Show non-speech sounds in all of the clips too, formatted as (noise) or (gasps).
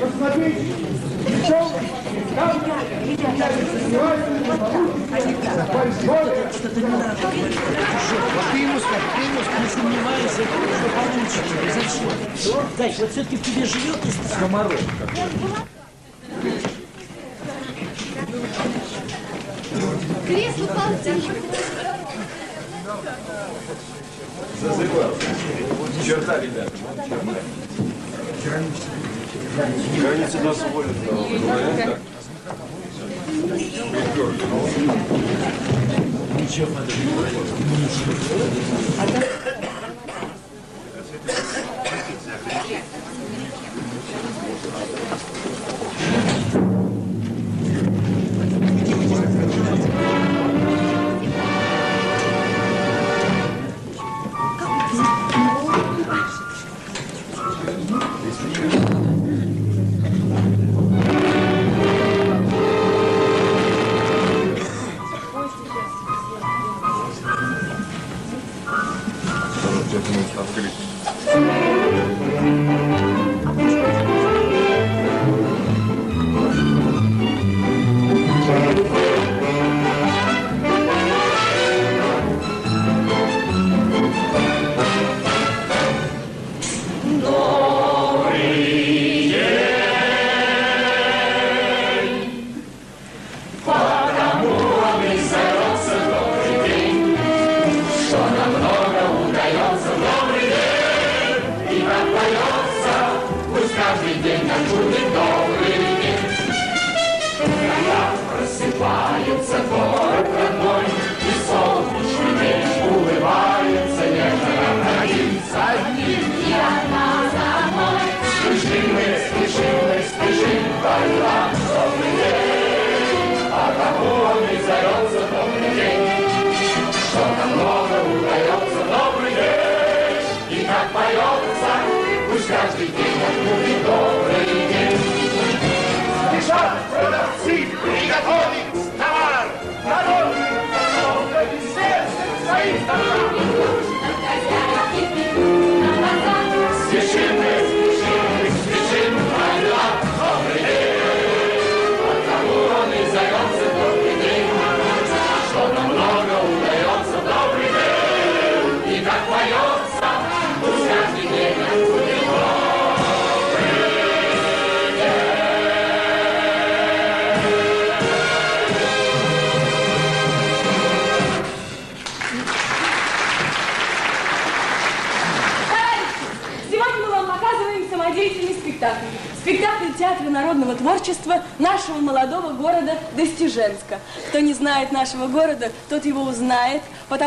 Посмотрите, причем там Что-то не надо. Вот ты ему скажи, ты ему скажи. Не сомневайся, что получится. Зачем? Дай, вот все-таки в тебе живет и скоморох. Кресло полтинник. Зазывал. Черта, ребята. Границы нас уволят. Ничего подобного.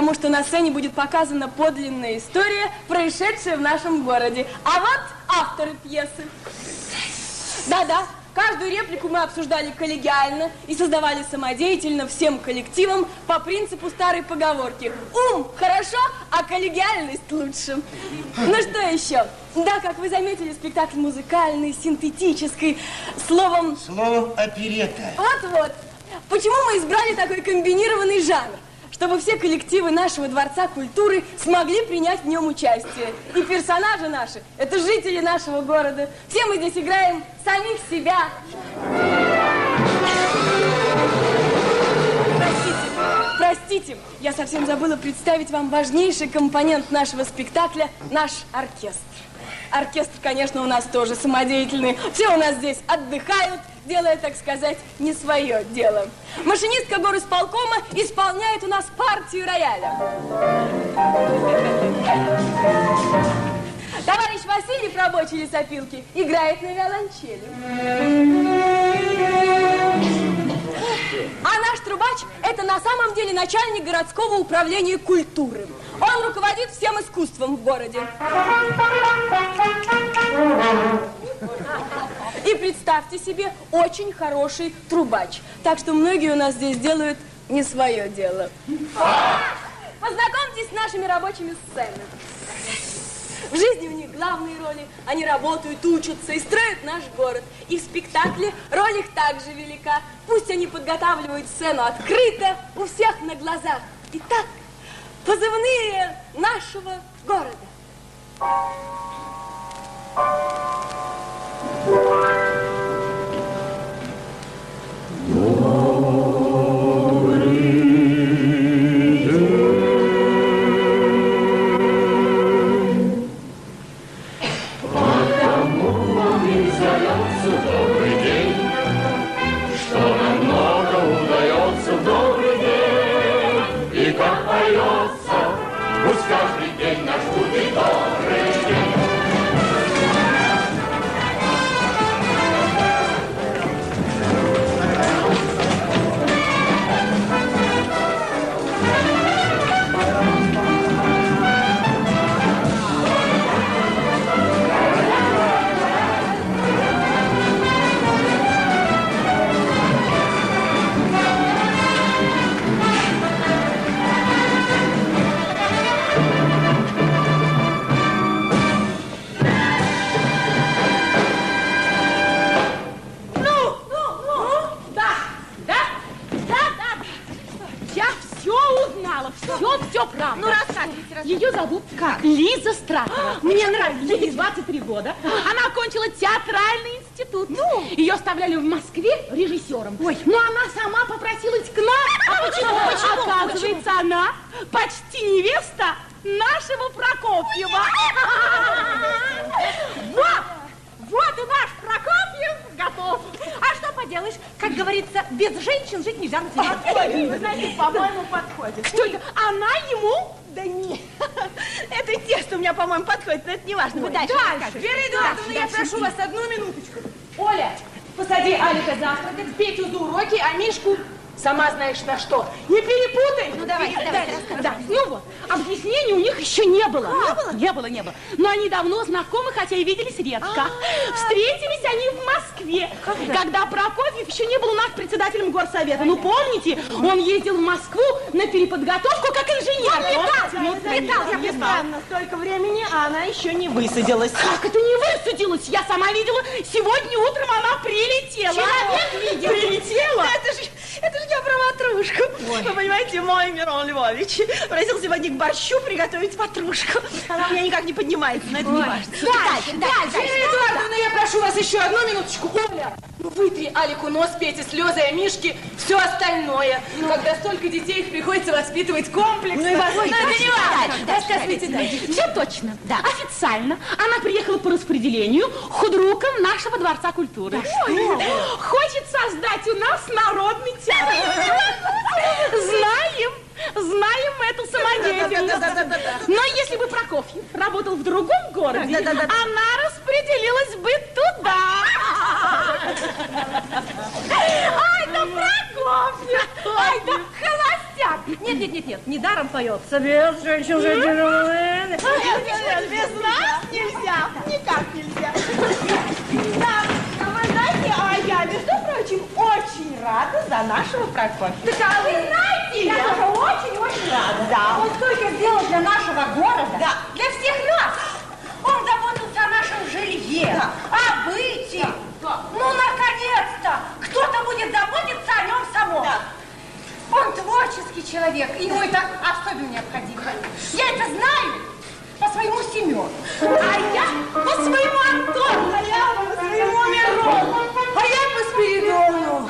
Потому что на сцене будет показана подлинная история, происшедшая в нашем городе. А вот авторы пьесы. Да-да, каждую реплику мы обсуждали коллегиально и создавали самодеятельно всем коллективом по принципу старой поговорки. Ум хорошо, а коллегиальность лучше. Ну что еще? Да, как вы заметили, спектакль музыкальный, синтетический, словом... Словом оперета. Вот-вот. Почему мы избрали такой комбинированный жанр? Чтобы все коллективы нашего Дворца культуры смогли принять в нем участие. И персонажи наши – это жители нашего города. Все мы здесь играем самих себя. Простите, простите, я совсем забыла представить вам важнейший компонент нашего спектакля – наш оркестр. Оркестр, конечно, у нас тоже самодеятельный. Все у нас здесь отдыхают, делая, так сказать, не свое дело. Машинистка горосполкома исполняет у нас партию рояля. Товарищ Васильев, рабочий лесопилки, играет на виолончели. А наш трубач – это на самом деле начальник городского управления культуры. Он руководит всем искусством в городе. И представьте себе, очень хороший трубач. Так что многие у нас здесь делают не свое дело. Познакомьтесь с нашими рабочими сцены. В жизни у них главные роли. Они работают, учатся и строят наш город. И в спектакле роль их также велика. Пусть они подготавливают сцену открыто, у всех на глазах. Итак, позывные нашего города. Música Ее зовут как? Лиза Стратова. (gasps) Мне нравится. Ей 23 года. (gasps) Она окончила театральный институт. Ну? Ее оставляли в Москве режиссером. Ой. Но она сама попросилась к нам. (laughs) А почему? Почему? Оказывается, она почти невеста нашего Прокофьева. (laughs) (laughs) Вот! Вот и наш Прокофьев готов. А что поделаешь? Как говорится, без женщин жить нельзя на. Подходит, вы знаете, по-моему, подходит. Что это? Она ему? Да нет. (laughs) Это те, что у меня, по-моему, подходит, но это не важно. Вы дальше Дальше. Вера Эдуардовна, я прошу вас одну минуточку. Оля, посади Алика завтракать, Петю за уроки, а Мишку сама знаешь на что. Не перепутай. Ну, давай, давай, рассказывай. Да, ну вот, объяснений у них еще не было. Не было? Не было, не было. Но они давно знакомы, хотя и виделись редко. Встретились они в Москве, когда Прокофьев еще не был у нас председателем горсовета. Ну, помните, он ездил в Москву на переподготовку как инженер. Ну, Помните? летал, я Летал. странно, столько времени, а она еще не высадилась. Как это не высадилась? Я сама видела, сегодня утром она прилетела. Человек видел. Прилетела? Это же, это же я про ватрушку. Вы понимаете, мой Мирон Львович просил сегодня к борщу приготовить ватрушку. Она у меня никак не поднимается, но это не важно. Дальше, дальше. Ирина Эдуардовна, я прошу вас еще одну минуточку. Оля, ну вытри Алику нос, Пете слезы, а Мишке все остальное. Когда столько детей, их приходится воспитывать комплексно. Ну и возможно, Но это не дальше, важно. Рассказывайте дальше. Все точно. Да. Официально она приехала по распределению худруком нашего Дворца культуры. Хочет создать у нас народный театр. Знаем, знаем эту самодеятельность. Но если бы Прокофьев работал в другом городе, она распределилась бы туда. Ай, да Прокофьев! Ай, да холостяк! Нет, нет, нет, нет, недаром поется. Без женщин, женщин. Без нас нельзя, никак нельзя. Да, вы знаете, а я, между прочим, очень рада за нашего Прокофьева. Так, а вы знаете, я тоже очень-очень рада. Да. Он столько сделал для нашего города, Да. для всех нас. Он заботился о нашем жилье, Да. о быте. Ну, наконец-то, кто-то будет заботиться о нем самом. Да. Он творческий человек, и ему это особенно необходимо. Я это знаю по своему Семену. А я по своему Антону, а я по своему Мирону, а я по Спиридону.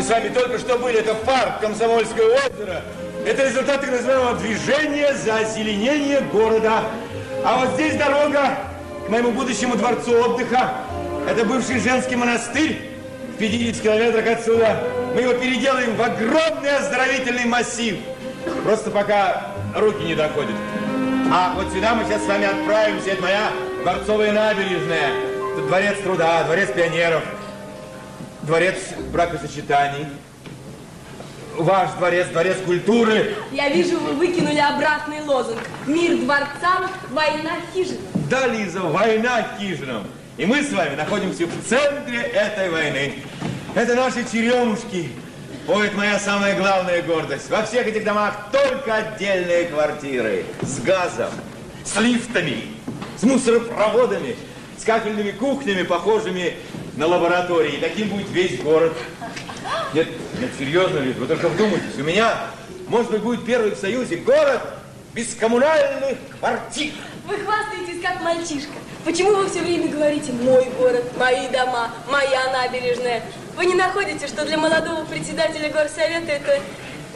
Мы с вами только что были, это парк Комсомольское озеро. Это результат так называемого движения за озеленение города. А вот здесь дорога к моему будущему дворцу отдыха. Это бывший женский монастырь в 50 километрах отсюда. Мы его переделаем в огромный оздоровительный массив. Просто пока руки не доходят. А вот сюда мы сейчас с вами отправимся. Это моя дворцовая набережная. Тут дворец труда, дворец пионеров, дворец бракосочетаний. Ваш дворец, дворец культуры. Я вижу, вы выкинули обратный лозунг. Мир дворцам, война хижинам. Да, Лиза, война хижинам. И мы с вами находимся в центре этой войны. Это наши черемушки. Ой, это моя самая главная гордость. Во всех этих домах только отдельные квартиры. С газом, с лифтами, с мусоропроводами, с кафельными кухнями, похожими на лаборатории. И таким будет весь город. Нет, нет, серьезно, Лиз, вы только вдумайтесь. У меня, может быть, будет первый в Союзе город без коммунальных квартир. Вы хвастаетесь, как мальчишка. Почему вы все время говорите «мой город», «мои дома», «моя набережная»? Вы не находите, что для молодого председателя горсовета это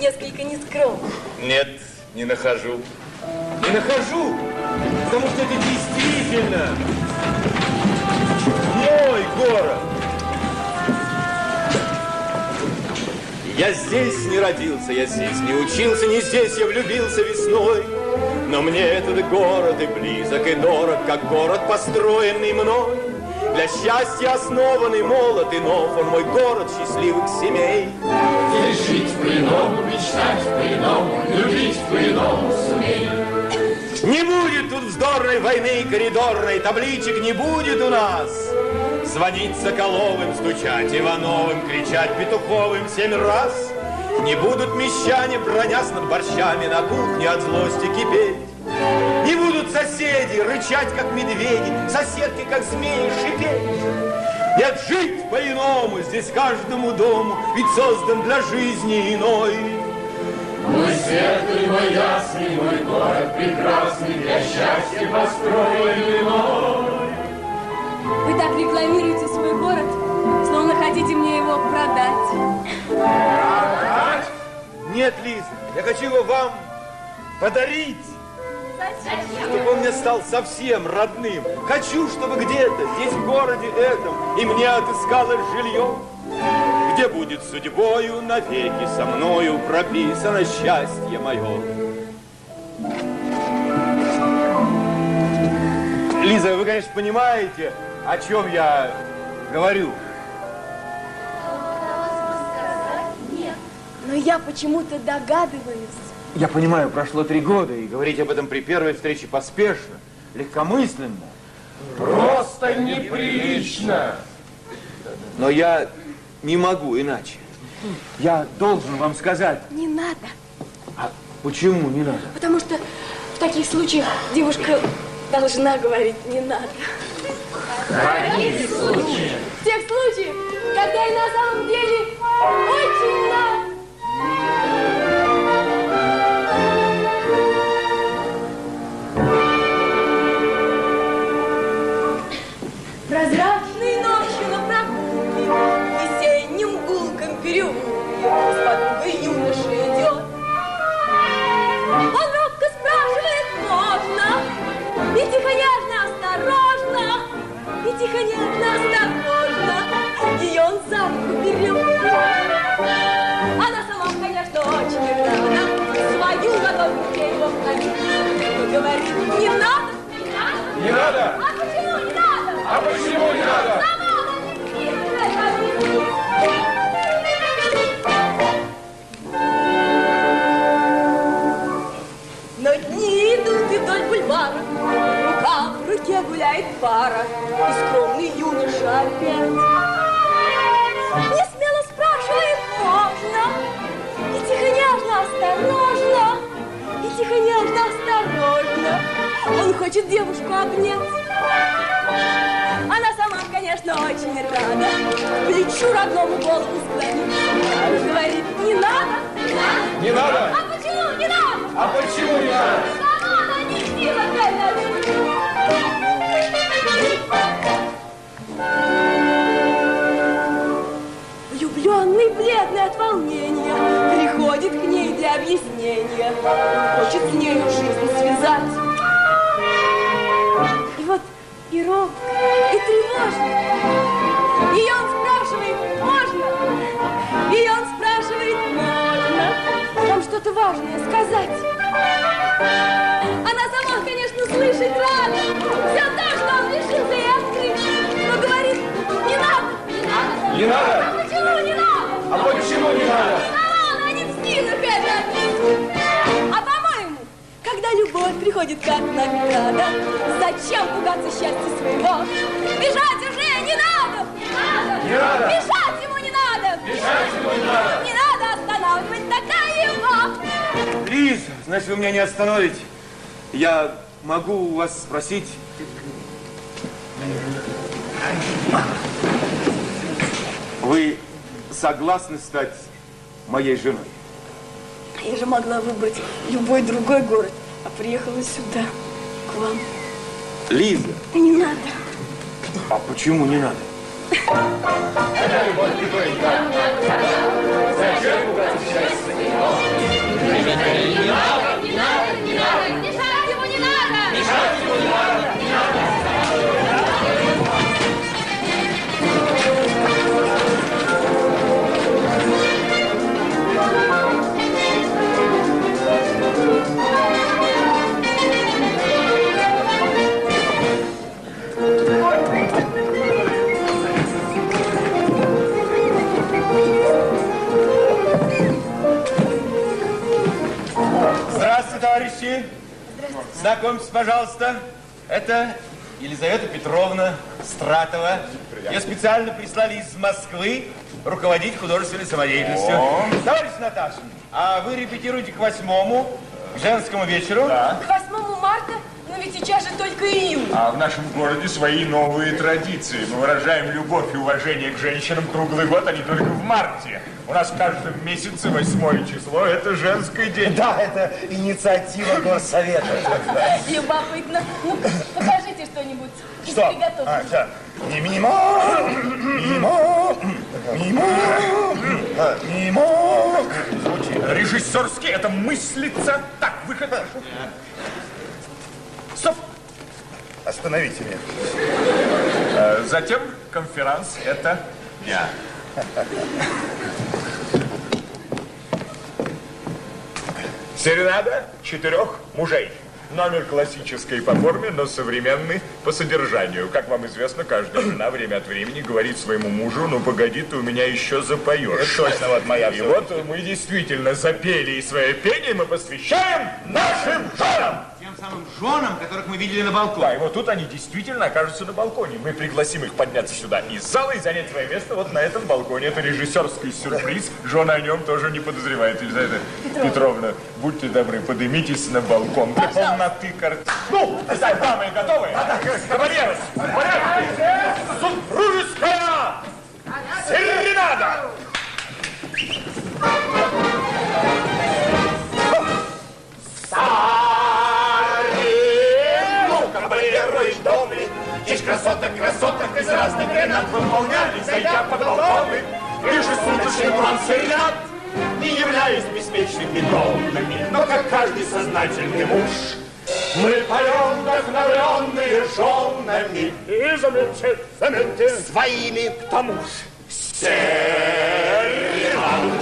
несколько нескромно? Нет, не нахожу. Не нахожу, потому что это действительно мой город. Я здесь не родился, я здесь не учился, не здесь я влюбился весной. Но мне этот город и близок, и дорог, как город, построенный мной. Для счастья основанный молод и нов, он мой город счастливых семей. Здесь жить по-иному, мечтать по-иному, любить по-иному сумей. Не будет тут вздорной войны коридорной, табличек не будет у нас. Звонить Соколовым, стучать Ивановым, кричать Петуховым семь раз. Не будут мещане, бронясь над борщами, на кухне от злости кипеть. Не будут соседи рычать, как медведи, соседки, как змеи, шипеть. Нет, жить по-иному здесь каждому дому, ведь создан для жизни иной. Мой светлый, мой ясный, мой город прекрасный, для счастья построенный. Вы так рекламируете свой город, словно хотите мне его продать. Нет, Лиза, я хочу его вам подарить. Чтобы он мне стал совсем родным. Хочу, чтобы где-то здесь, в городе этом, и мне отыскалось жилье, где будет судьбою навеки со мною прописано счастье мое. Лиза, вы, конечно, понимаете, о чем я говорю. Но я почему-то догадываюсь. Я понимаю, прошло три года, и говорить об этом при первой встрече поспешно, легкомысленно. Просто неприлично. Но я не могу иначе. Я должен вам сказать. Не надо, А почему не надо? потому что в таких случаях девушка должна говорить «не надо». В тех случаях, когда и на самом деле очень надо. Прозрачной и тихо, нежно, осторожно, ее он за руку берет. Она сама, конечно, очень рада, свою ладонь ей его и говорит, не надо, не надо. Не надо. А почему не надо? А почему не надо? Сама она не хитрая, Руке гуляет пара, И скромный юноша опять. Не смело спрашивает, можно, И тихо, нежно, осторожно, И тихо, нежно, осторожно, Он хочет девушку обнять. Она сама, конечно, очень рада, Плечу родному голову склонить. Говорит, не надо, не надо. А почему не надо? А почему не надо? Сама она не сила от волнения, приходит к ней для объяснения, хочет с нею жизнь связать. И вот и робко, и тревожно. И он спрашивает, можно? И он спрашивает, можно? Вам что-то важное сказать? Она сама, конечно, слышит рада. Все так, что он решился ей открыть. Но говорит, не надо. Не надо? А почему не надо? А почему не надо? А вон, они в спинах это. А по-моему, когда любовь приходит как награда, зачем пугаться счастья своего? Бежать уже не надо! Не надо! Не надо! Бежать ему не надо! Бежать ему не надо! Не надо останавливать такая его! Лиза, значит, вы меня не остановите. Я могу у вас спросить... Вы согласны стать моей женой? Я же могла выбрать любой другой город, а приехала сюда, к вам. Лиза, Не надо. а почему не надо? Мешать товарищи. Знакомьтесь, пожалуйста. Это Елизавета Петровна Стратова. Ее специально прислали из Москвы руководить художественной самодеятельностью. Товарищ Наташа, а вы репетируете к восьмому, к женскому вечеру? К 8 марта? Но ведь сейчас же только июнь. А в нашем городе свои новые традиции. Мы выражаем любовь и уважение к женщинам круглый год, а не только в марте. У нас в каждом месяце восьмое число – это женский день. Да, это инициатива горсовета. (laughs) Любопытно. Ну, покажите что-нибудь. Что? А, да. Мимо, мимо, мимо, мимо. Режиссерский – это мыслится. Так, выход. Стоп. Остановите меня. Э, Затем конферанс – это я. Серенада четырех мужей. Номер классический по форме, но современный по содержанию. Как вам известно, каждая жена время от времени говорит своему мужу, ну погоди, ты у меня еще запоешь. Это точно вот моя И вот мы действительно запели, и свое пение мы посвящаем нашим женам. Самым женам, которых мы видели на Да, балконе. и вот тут они действительно окажутся на балконе. Мы пригласим их подняться сюда из зала и занять свое место вот на этом балконе. Это режиссерский сюрприз. Жена о нем тоже не подозревает. Елизавета Петровна, будьте добры, поднимитесь на балкон для полноты картины. Ну, так, дамы готовы? Кавалеры? Супружеская серенада! Ну, Здесь красоток, красоток из разных гранат Выполняли, зайдя под балконы Ежесуточный план серенад Не являясь беспечными донными Но как каждый сознательный муж Мы поем вдохновленные женами. И заметьте, заметьте Своими к тому же.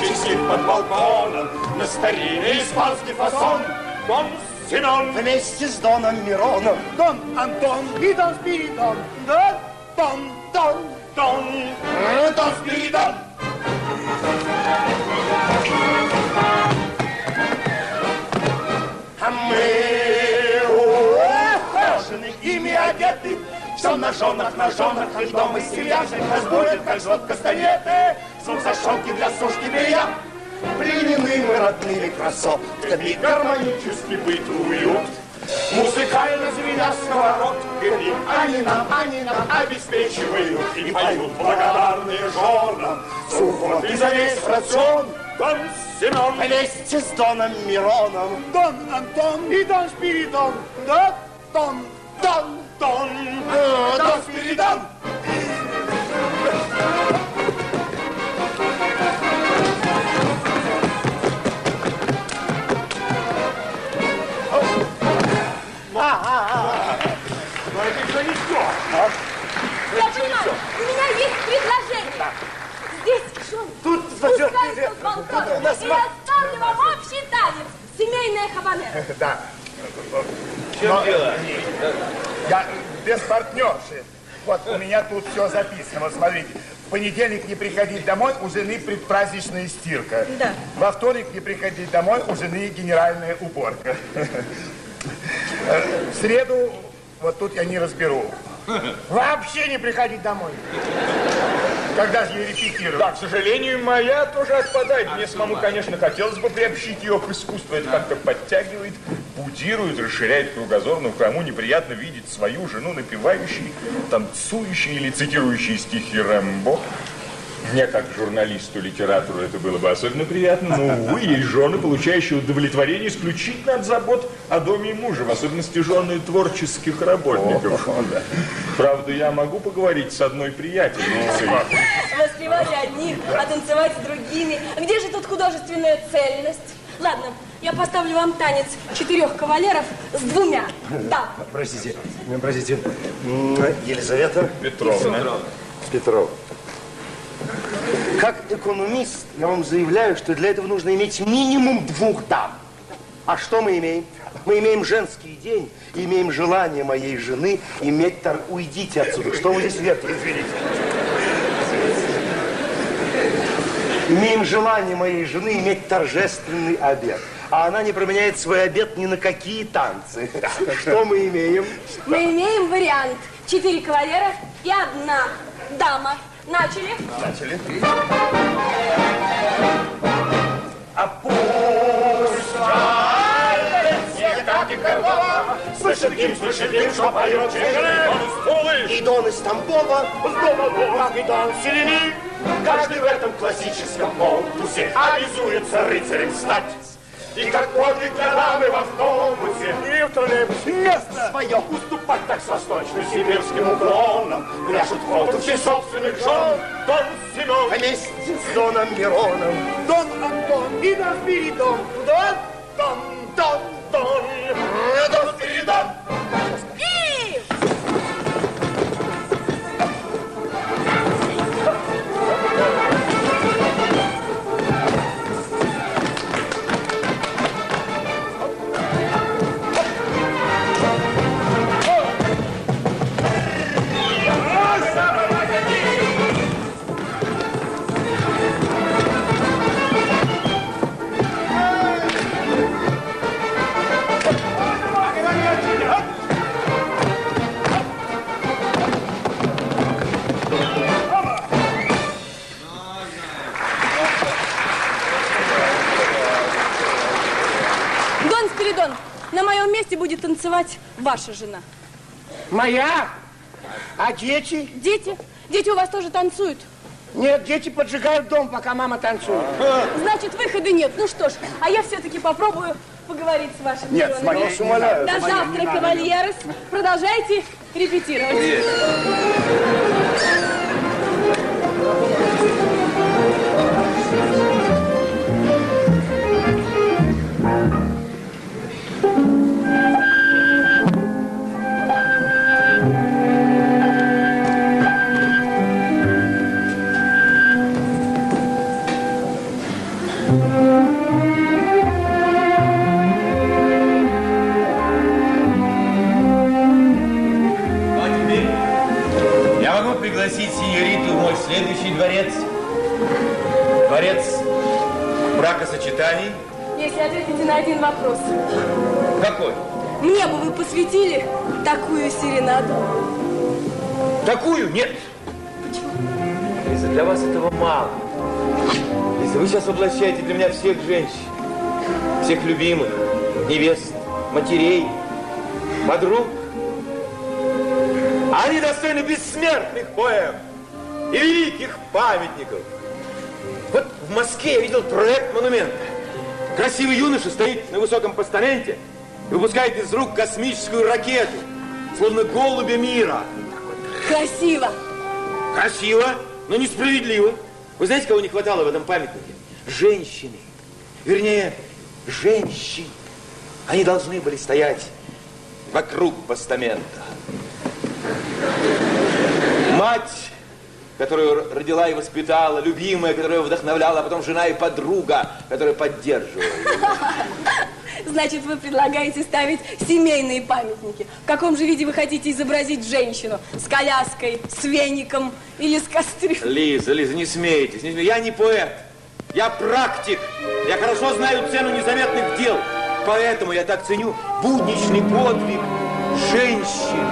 Чистит под балконом На старинный испанский фасон. Дон Семен Вместе с Доном Мироном. Дон Антон и Дон Спиридон. Дон, Дон, Дон. Дон, э, Дон Спиридон. А мы ухожены, ими одеты, все на женах, на женах, и дом из серьяжек нас будет, как жжет кастанеты, зашелки для сушки белья. Пленены мы родными красотками, гармонический быт уют. Музыкально звеня сковородками, они нам, они нам обеспечивают и поют благодарные женам. Сухот и за весь рацион Дон Семен вместе с Доном Мироном. Дон Антон и Дон Спиридон. Да, Дон, Дон, Дон, э, Дон Спиридон. Тут, Спускайся с балкона и оставлю вам общий танец. Семейная хабанера. (laughs) Да. В чем дело? Я без партнерши. Вот у меня тут все записано. Вот смотрите. В понедельник не приходить домой, у жены предпраздничная стирка. Да. Во вторник не приходить домой, у жены генеральная уборка. (laughs) В среду, вот тут я не разберу. Вообще не приходить домой. Когда же я репетирую? Да, к сожалению, моя тоже отпадает. Мне самому, конечно, хотелось бы приобщить ее к искусству. Это как-то подтягивает, будирует, расширяет кругозор. Но кому неприятно видеть свою жену напевающей, танцующей или цитирующей стихи Рэмбо. Мне, как журналисту, литератору, это было бы особенно приятно, но, увы, есть жены, получающие удовлетворение исключительно от забот о доме и муже, в особенности жены творческих работников. Правда, я могу поговорить с одной приятельницей. Воспевать одних, а танцевать с другими. Где же тут художественная цельность? Ладно, я поставлю вам танец четырех кавалеров с двумя. Да. Простите, простите. Елизавета Петровна. Петров. Как экономист, я вам заявляю, что для этого нужно иметь минимум двух дам. А что мы имеем? Мы имеем женский день, и имеем желание моей жены иметь тор... Уйдите отсюда. Что вы здесь вертите? Извините. Имеем желание моей жены иметь торжественный обед. А она не променяет свой обед ни на какие танцы. Что мы имеем? Мы имеем вариант. Четыре кавалера и одна дама. Начали? Начали. Слышит гимн, слышит гимн, что поет И Дон из Тамбова, С дома Бога и Дон Селени. Каждый в этом классическом полтусе обязуется рыцарем стать. И как подвиг для дамы в автобусе и в троллейбусе место свое уступать так с восточно-сибирским уклоном. Пляшут в полтусе собственных жен Дон Семен. вместе с Доном Мироном. Дон Антон и Дон Спиридон. Дон, Дон, Дон, Дон. Дон Спиридон. И... ваша жена. Моя? А дети? Дети? Дети у вас тоже танцуют? Нет, дети поджигают дом, пока мама танцует. Значит, выхода нет. Ну что ж, а я все-таки попробую поговорить с вашим Нет, женой. с моей не умоляю. До завтра, кавальерос. Продолжайте репетировать. Ну, всех женщин. Всех любимых, невест, матерей, подруг. Они достойны бессмертных поэм и великих памятников. Вот в Москве я видел проект монумента. Красивый юноша стоит на высоком постаменте и выпускает из рук космическую ракету, словно голубя мира. Красиво. Красиво, но несправедливо. Вы знаете, кого не хватало в этом памятнике? Женщины. Вернее, женщин. Они должны были стоять вокруг постамента. Мать которую родила и воспитала, любимая, которая вдохновляла, а потом жена и подруга, которая поддерживала. (laughs) Значит, вы предлагаете ставить семейные памятники. В каком же виде вы хотите изобразить женщину? С коляской, с веником или с кастрюлей? Лиза, Лиза, не смейтесь, не смейтесь. Я не поэт, я практик. Я хорошо знаю цену незаметных дел. Поэтому я так ценю будничный подвиг женщин.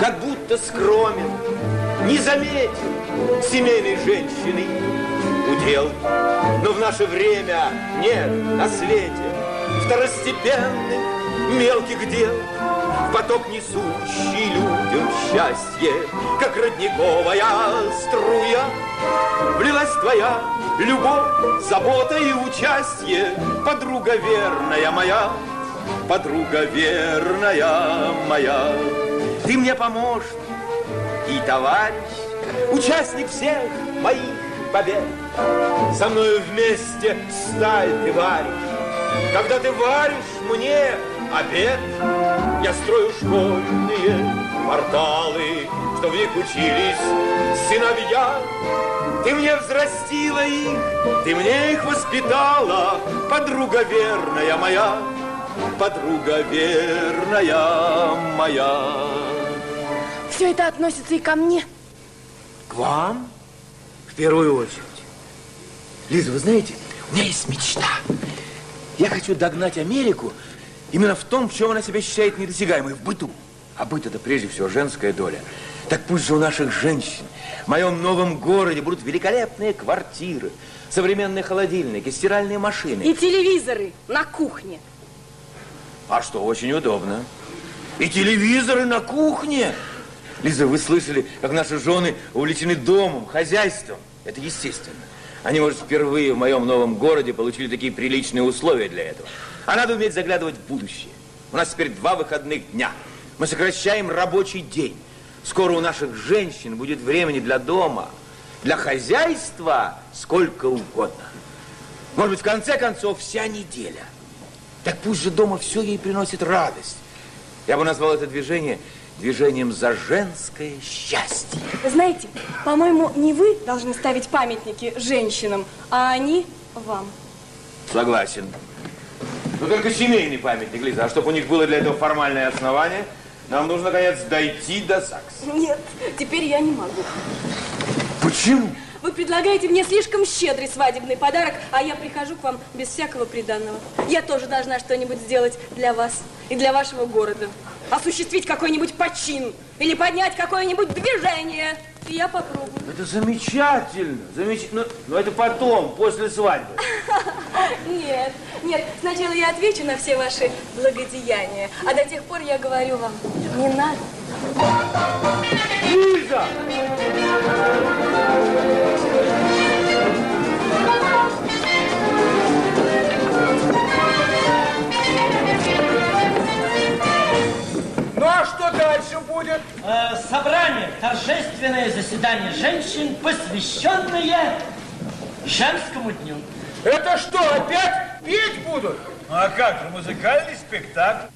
Как будто скромен, не заметен семейной женщины удел. Но в наше время нет на свете второстепенных мелких дел. Поток несущий людям счастье, как родниковая струя. Влилась твоя любовь, забота и участие, подруга верная моя, подруга верная моя. Ты мне поможешь и товарищ, участник всех моих побед. Со мною вместе сталь ты варишь, когда ты варишь мне обед, я строю школьные порталы, что в них учились сыновья. Ты мне взрастила их, ты мне их воспитала, подруга верная моя, подруга верная моя. Все это относится и ко мне. К вам? В первую очередь. Лиза, вы знаете, у меня есть мечта. Я хочу догнать Америку именно в том, в чем она себя считает недосягаемой, в быту. А быт это прежде всего женская доля. Так пусть же у наших женщин в моем новом городе будут великолепные квартиры, современные холодильники, стиральные машины. И телевизоры на кухне. А что, очень удобно. И телевизоры на кухне. Лиза, вы слышали, как наши жены увлечены домом, хозяйством. Это естественно. Они, может, впервые в моем новом городе получили такие приличные условия для этого. А надо уметь заглядывать в будущее. У нас теперь два выходных дня. Мы сокращаем рабочий день. Скоро у наших женщин будет времени для дома, для хозяйства сколько угодно. Может быть, в конце концов, вся неделя. Так пусть же дома все ей приносит радость. Я бы назвал это движение движением за женское счастье. Знаете, по-моему, не вы должны ставить памятники женщинам, а они вам. Согласен. Но только семейный памятник, Лиза. А чтобы у них было для этого формальное основание, нам нужно, наконец, дойти до ЗАГСа. Нет, теперь я не могу. Почему? Вы предлагаете мне слишком щедрый свадебный подарок, а я прихожу к вам без всякого приданного. Я тоже должна что-нибудь сделать для вас и для вашего города. Осуществить какой-нибудь почин или поднять какое-нибудь движение. Я попробую. Это замечательно. Замечательно. Но это потом, после свадьбы. (laughs) Нет, нет, сначала я отвечу на все ваши благодеяния, а до тех пор я говорю вам, не надо. Лиза! А что дальше будет? Э, собрание, торжественное заседание женщин, посвященное женскому дню. Это что, опять петь будут? А как же, музыкальный спектакль.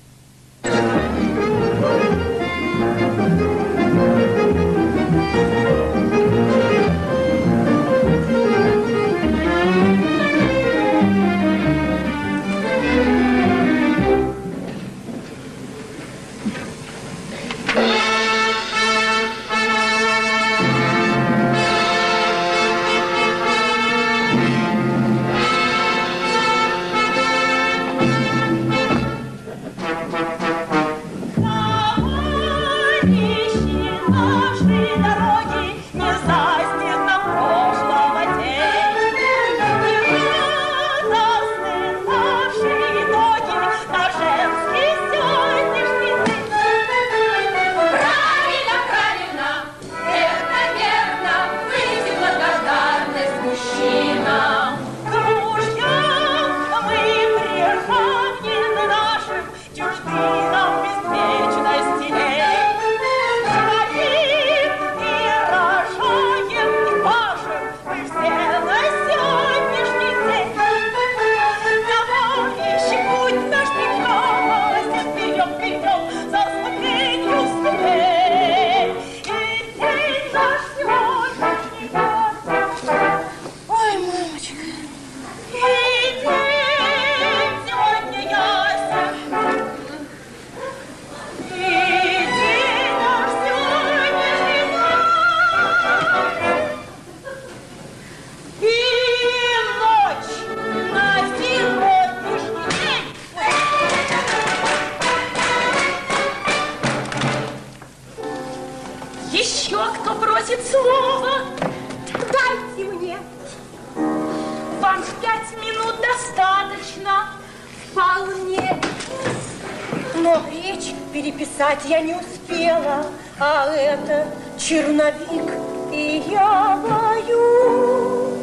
сначала, а это черновик, и я боюсь.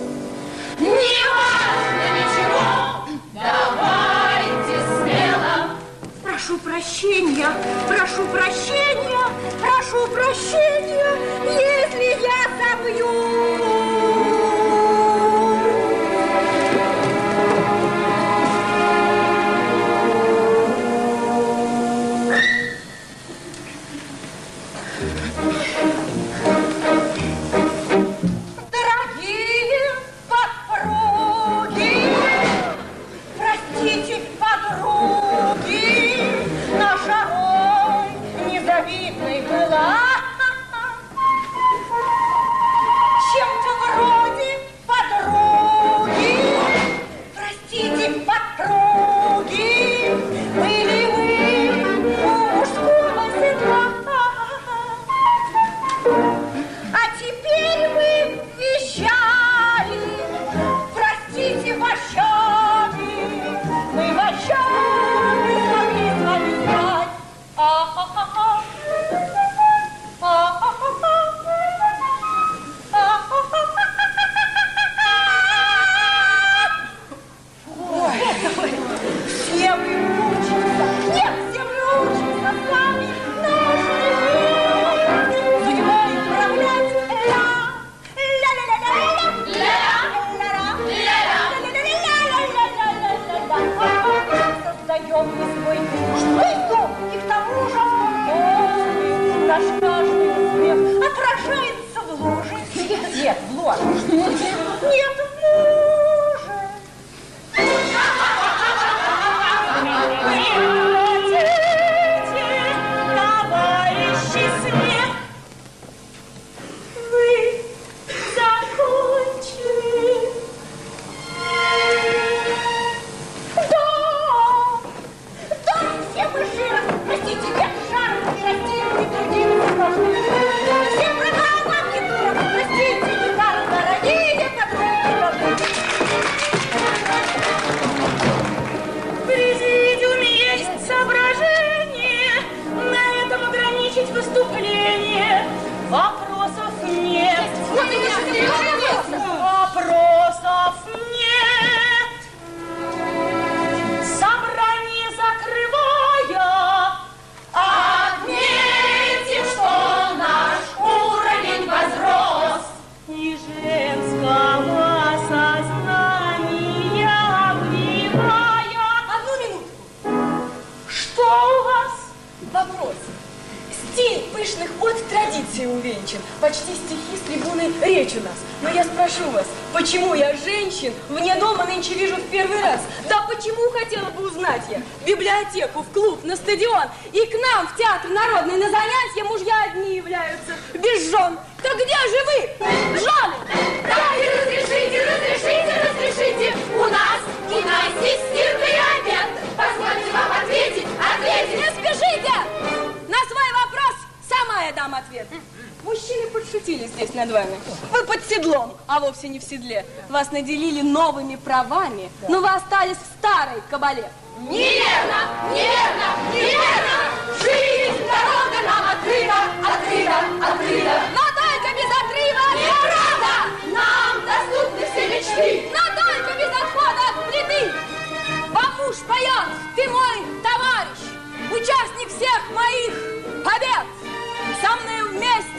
Не важно ничего, давайте смело. Прошу прощения, прошу прощения, прошу прощения, если я собью.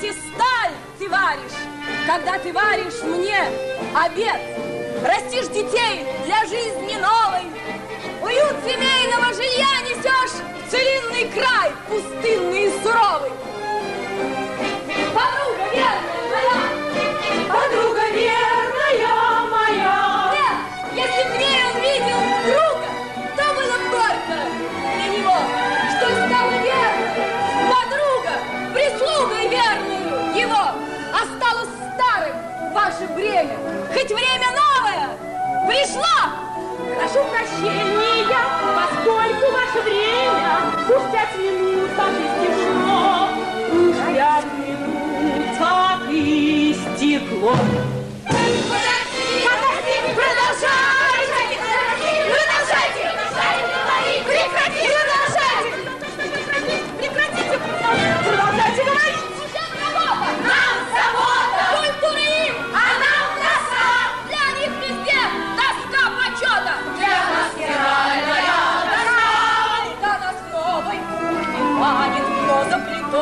честь сталь ты варишь, когда ты варишь мне обед. Растишь детей для жизни новой, уют семейного жилья несешь в целинный край, пустынный и суровый. Подруга, верно? время, хоть время новое пришло! Прошу прощения, поскольку ваше время уж пять минут так истекло, уж пять минут так.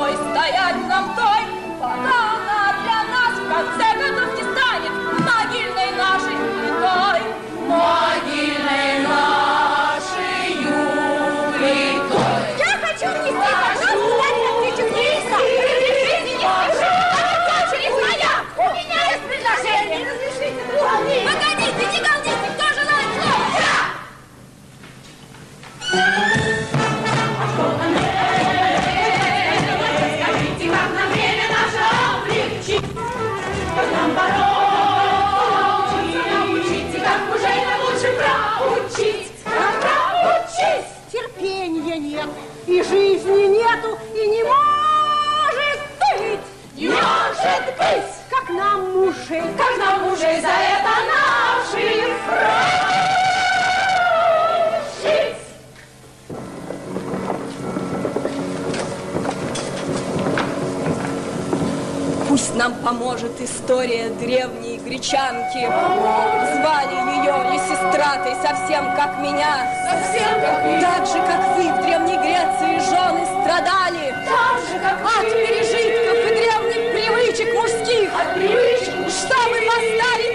стоять нам то и жизни нету, и не может быть! Не может быть! Как нам мужей, как нам мужей за это наши фрашить! Пусть нам поможет история древней гречанки. Звали ее Лисистратой, совсем как меня. Совсем как меня. Так же, как вы в Древней Греции жены страдали. Так же, как От вы. пережитков и древних привычек мужских. От привычек Чтобы поставить на место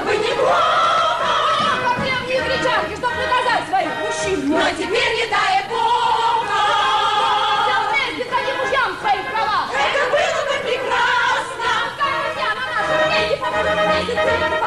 Было бы неплохо. Как древние гречанки, чтоб наказать своих мужчин. Но теперь не дай Бога. Все вместе дадим мужьям своих права. Это было бы прекрасно. Друзья, на нашем веке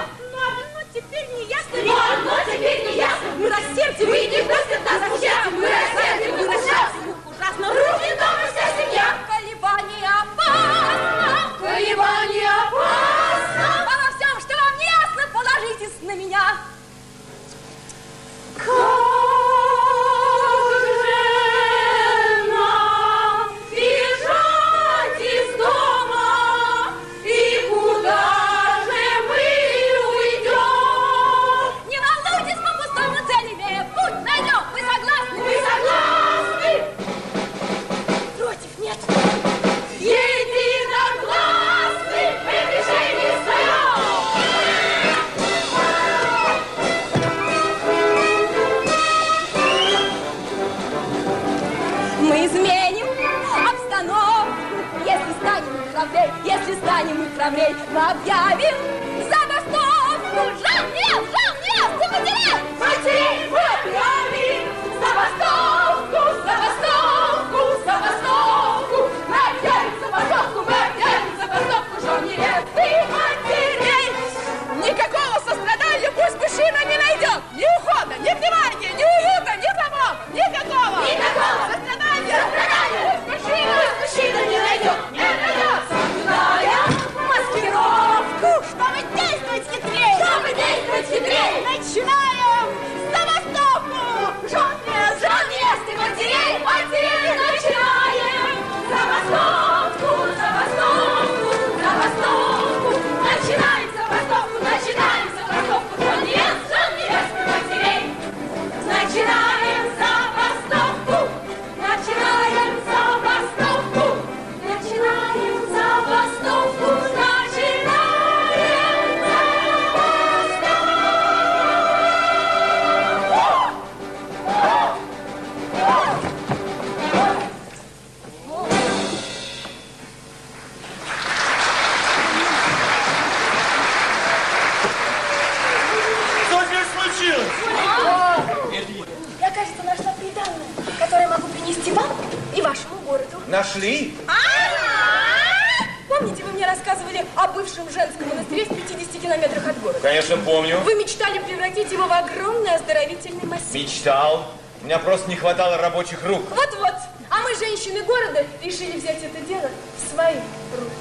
хватало рабочих рук. Вот-вот. А мы, женщины города, решили взять это дело в свои руки.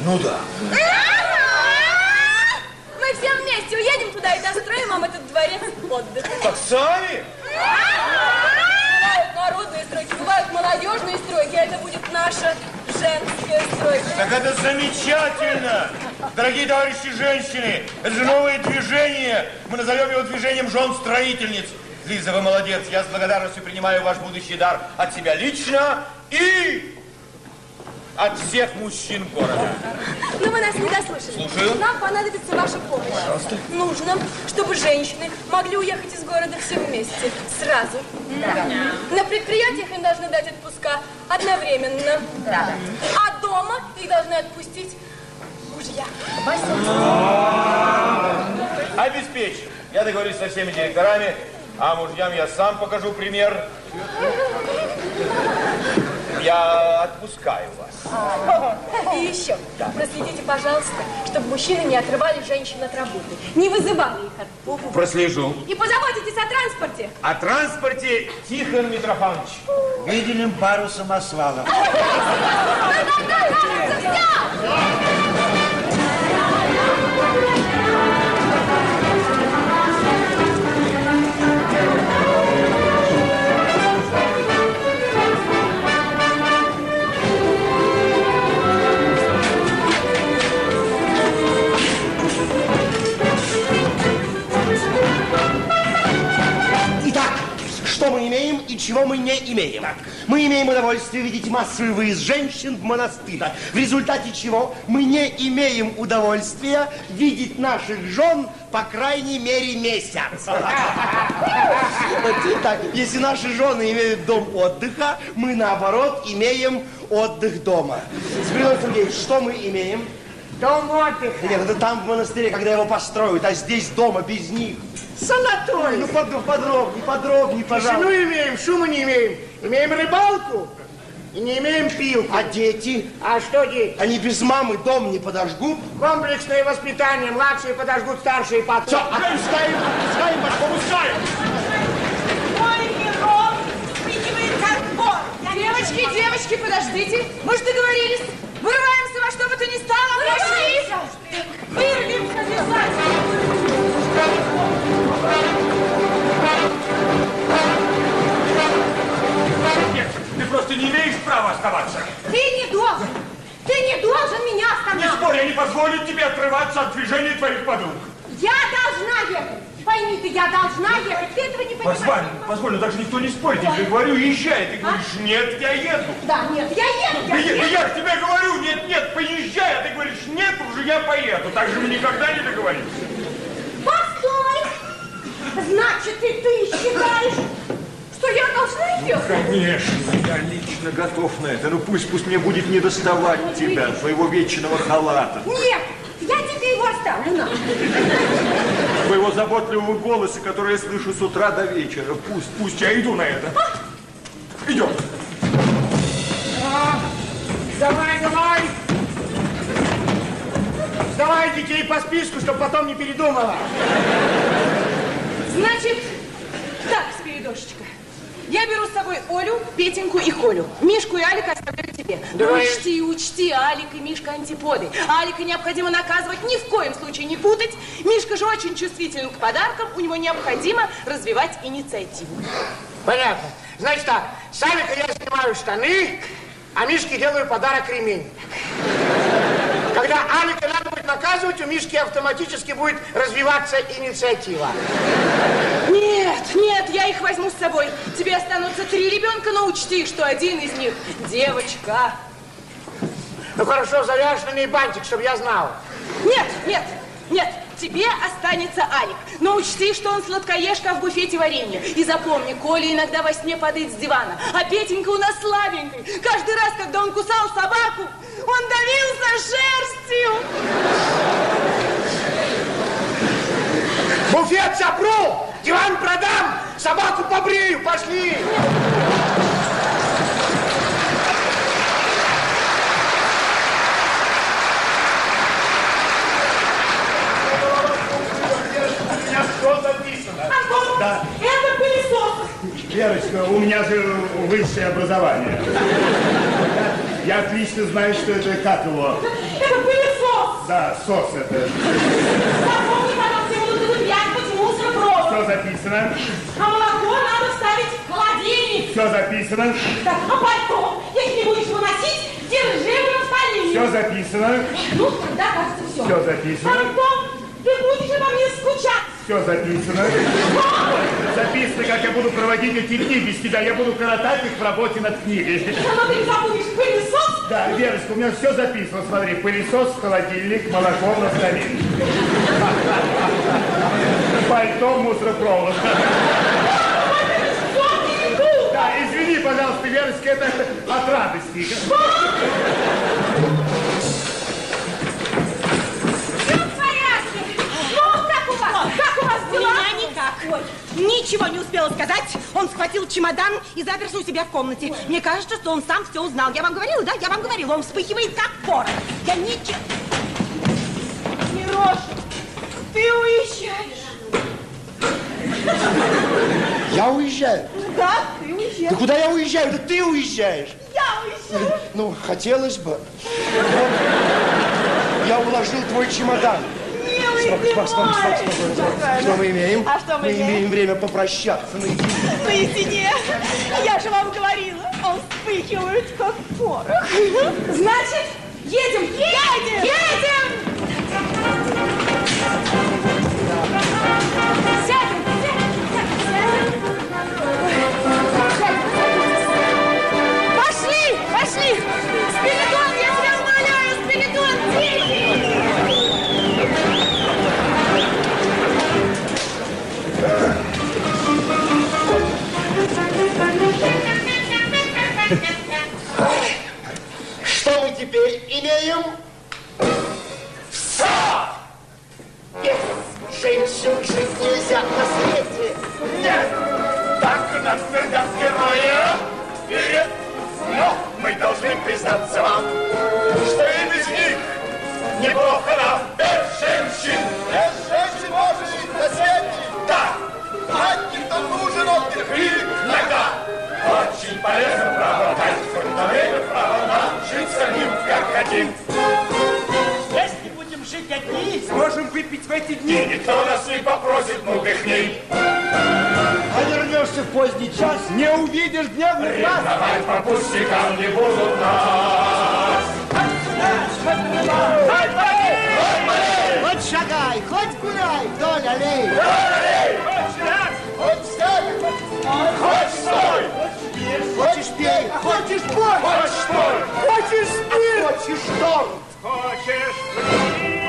Ну да. Мы все вместе уедем туда и достроим вам этот дворец отдыха. Так сами? Бывают народные стройки, бывают молодежные стройки, а это будет наша женская стройка. Так это замечательно! Дорогие товарищи женщины, это же новое движение. Мы назовем его движением жен-строительниц. Лиза, вы молодец. Я с благодарностью принимаю ваш будущий дар от себя лично и от всех мужчин города. Но вы нас не дослушали. Слушаю. Нам понадобится ваша помощь. Пожалуйста. Нужно, чтобы женщины могли уехать из города все вместе, сразу. На предприятиях им должны дать отпуска одновременно. А дома их должны отпустить мужья. Обеспечим. Я договорюсь со всеми директорами, а мужьям я сам покажу пример. Я отпускаю вас. И еще, проследите, пожалуйста, чтобы мужчины не отрывали женщин от работы, не вызывали их от Прослежу. И позаботитесь о транспорте. О транспорте Тихон Митрофанович. Выделим пару самосвалов. Мы не имеем? Мы имеем удовольствие видеть массовый выезд женщин в монастырь. В результате чего мы не имеем удовольствия видеть наших жен по крайней мере месяц. Так, если наши жены имеют дом отдыха, мы наоборот имеем отдых дома. Сергеевич, что мы имеем? Дом отдыха. Нет, это там в монастыре, когда его построят, а здесь дома без них. Санаторий. Ну, под- подробнее, подробнее, Тишину пожалуйста. имеем, шума не имеем. Имеем рыбалку и не имеем пилку. А дети? А что дети? Они без мамы дом не подожгут? Комплексное воспитание. Младшие подожгут, старшие потом. Все, отпускаем, отпускаем, отпускаем. Ой, Мирон, вспыхивает как вор. Девочки, девочки, подождите. Мы же договорились. Вырываемся во что бы то ни стало. Пошли. Вырвемся, вязать. Нет, ты просто не имеешь права оставаться. Ты не должен. Ты не должен меня Не останавливать. спорь, я не позволю тебе отрываться от движения твоих подруг. Я должна ехать. Пойми ты, я должна ехать. Ты этого не понимаешь. Позволь, позволь, но даже никто не спорит. Я же говорю, езжай. Ты говоришь, нет, я еду. Да, нет, я еду. Я еду. я же тебе говорю, нет, нет, поезжай, а ты говоришь, нет, уже я поеду. Так же мы никогда не договоримся. Постой. Значит, и ты считаешь, что я должна ехать? Конечно, я лично готов на это. Ну пусть, пусть мне будет не доставать тебя, твоего вечного халата, Нет, я тебе его оставлю на. твоего заботливого голоса, который я слышу с утра до вечера. Пусть, пусть я иду на это. Идем. Давай, давай. Сдавай детей по списку, чтобы потом не передумала. Значит, так, Спиридошечка. Я беру с собой Олю, Петеньку и Колю. Мишку и Алика оставляю тебе. Но Давай. Учти, учти, Алик и Мишка антиподы. Алика необходимо наказывать, ни в коем случае не путать. Мишка же очень чувствителен к подаркам, у него необходимо развивать инициативу. Понятно. Значит так, с Алика я снимаю штаны, а Мишке делаю подарок ремень. Когда Алика надо будет наказывать, у Мишки автоматически будет развиваться инициатива. Нет, нет, я их возьму с собой. Тебе останутся три ребенка, но учти, что один из них девочка. Ну хорошо, ней бантик, чтобы я знал. Нет, нет, нет, тебе останется Алик. Но учти, что он сладкоежка в буфете варенья. И запомни, Коля иногда во сне падает с дивана. А Петенька у нас слабенький. Каждый раз, когда он кусал собаку, он давился шерстью. Буфет сопру, диван продам, собаку побрею, пошли. У меня все записано. Антон, Да. это пылесос. Верочка, у меня же высшее образование. Я отлично знаю, что это как его. Это пылесос. Да, сос это. Запомни, пожалуйста, его нужно выпрямить мусоропровод. Все записано. А молоко надо ставить в холодильник. Все записано. Так, а пальто, если не будешь выносить, держи его на столе. Все записано. Ну, тогда, кажется, все. Все записано. Антон, ты будешь обо мне скучать. Все записано. Записано, как я буду проводить эти дни без тебя. Я буду коротать их в работе над книгой. Но ты забудешь пылесос. Да, Верочка, у меня все записано. Смотри, пылесос, холодильник, молоко на столе. Пальто, мусоропровод. Да, извини, пожалуйста, Верочка, это от радости. Все в порядке. Ну, как у вас? Как у вас У дела? меня никак. Ой, ничего не успела сказать. Он схватил чемодан и заперся у себя в комнате. Мне кажется, что он сам все узнал. Я вам говорила, да? Я вам говорила. Он вспыхивает, как порох. Я ничего... Мирош, ты уезжаешь. Я уезжаю. Да, ты уезжаешь. Да куда я уезжаю? Да ты уезжаешь. Я уезжаю. Ну, хотелось бы. Вот. Я уложил твой чемодан. Милый Спок- ты спок- спок- мой. спок- спокойно, спокойно. Что мы имеем? А что мы имеем? имеем время попрощаться наедине. Наедине. Я же вам говорила. Он вспыхивает, как порох. Значит, едем. Едем. Едем. Сядем, Пошли! Спиридон, я тебя умоляю! Спиридон, дети! Что мы теперь имеем? Все! Без женщин жить нельзя на свете! Нет! Так нас твердят герои! А? Перед но мы должны признаться вам, что и без них неплохо нам без женщин. Без женщин можно жить на свете. Да! Мать-то нужен отдых. И иногда очень полезно проводать хоть на время право нам жить самим как один. Жить одни, Сможем выпить в эти И дни. никто нас не попросит мудрых дней. а вернешься в поздний час, Не увидишь гневных глаз. Ревновать по пустякам не будут нас. хоть шагай, хоть гуляй вдоль аллеи. Хоть встань, Хоть стой! Хочешь пей, хочешь пой, Хоть стой! хочешь спи, Хочешь что? Хочешь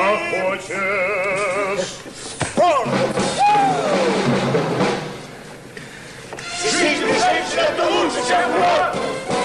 а хочешь Жизнь без женщин это лучше, чем брод!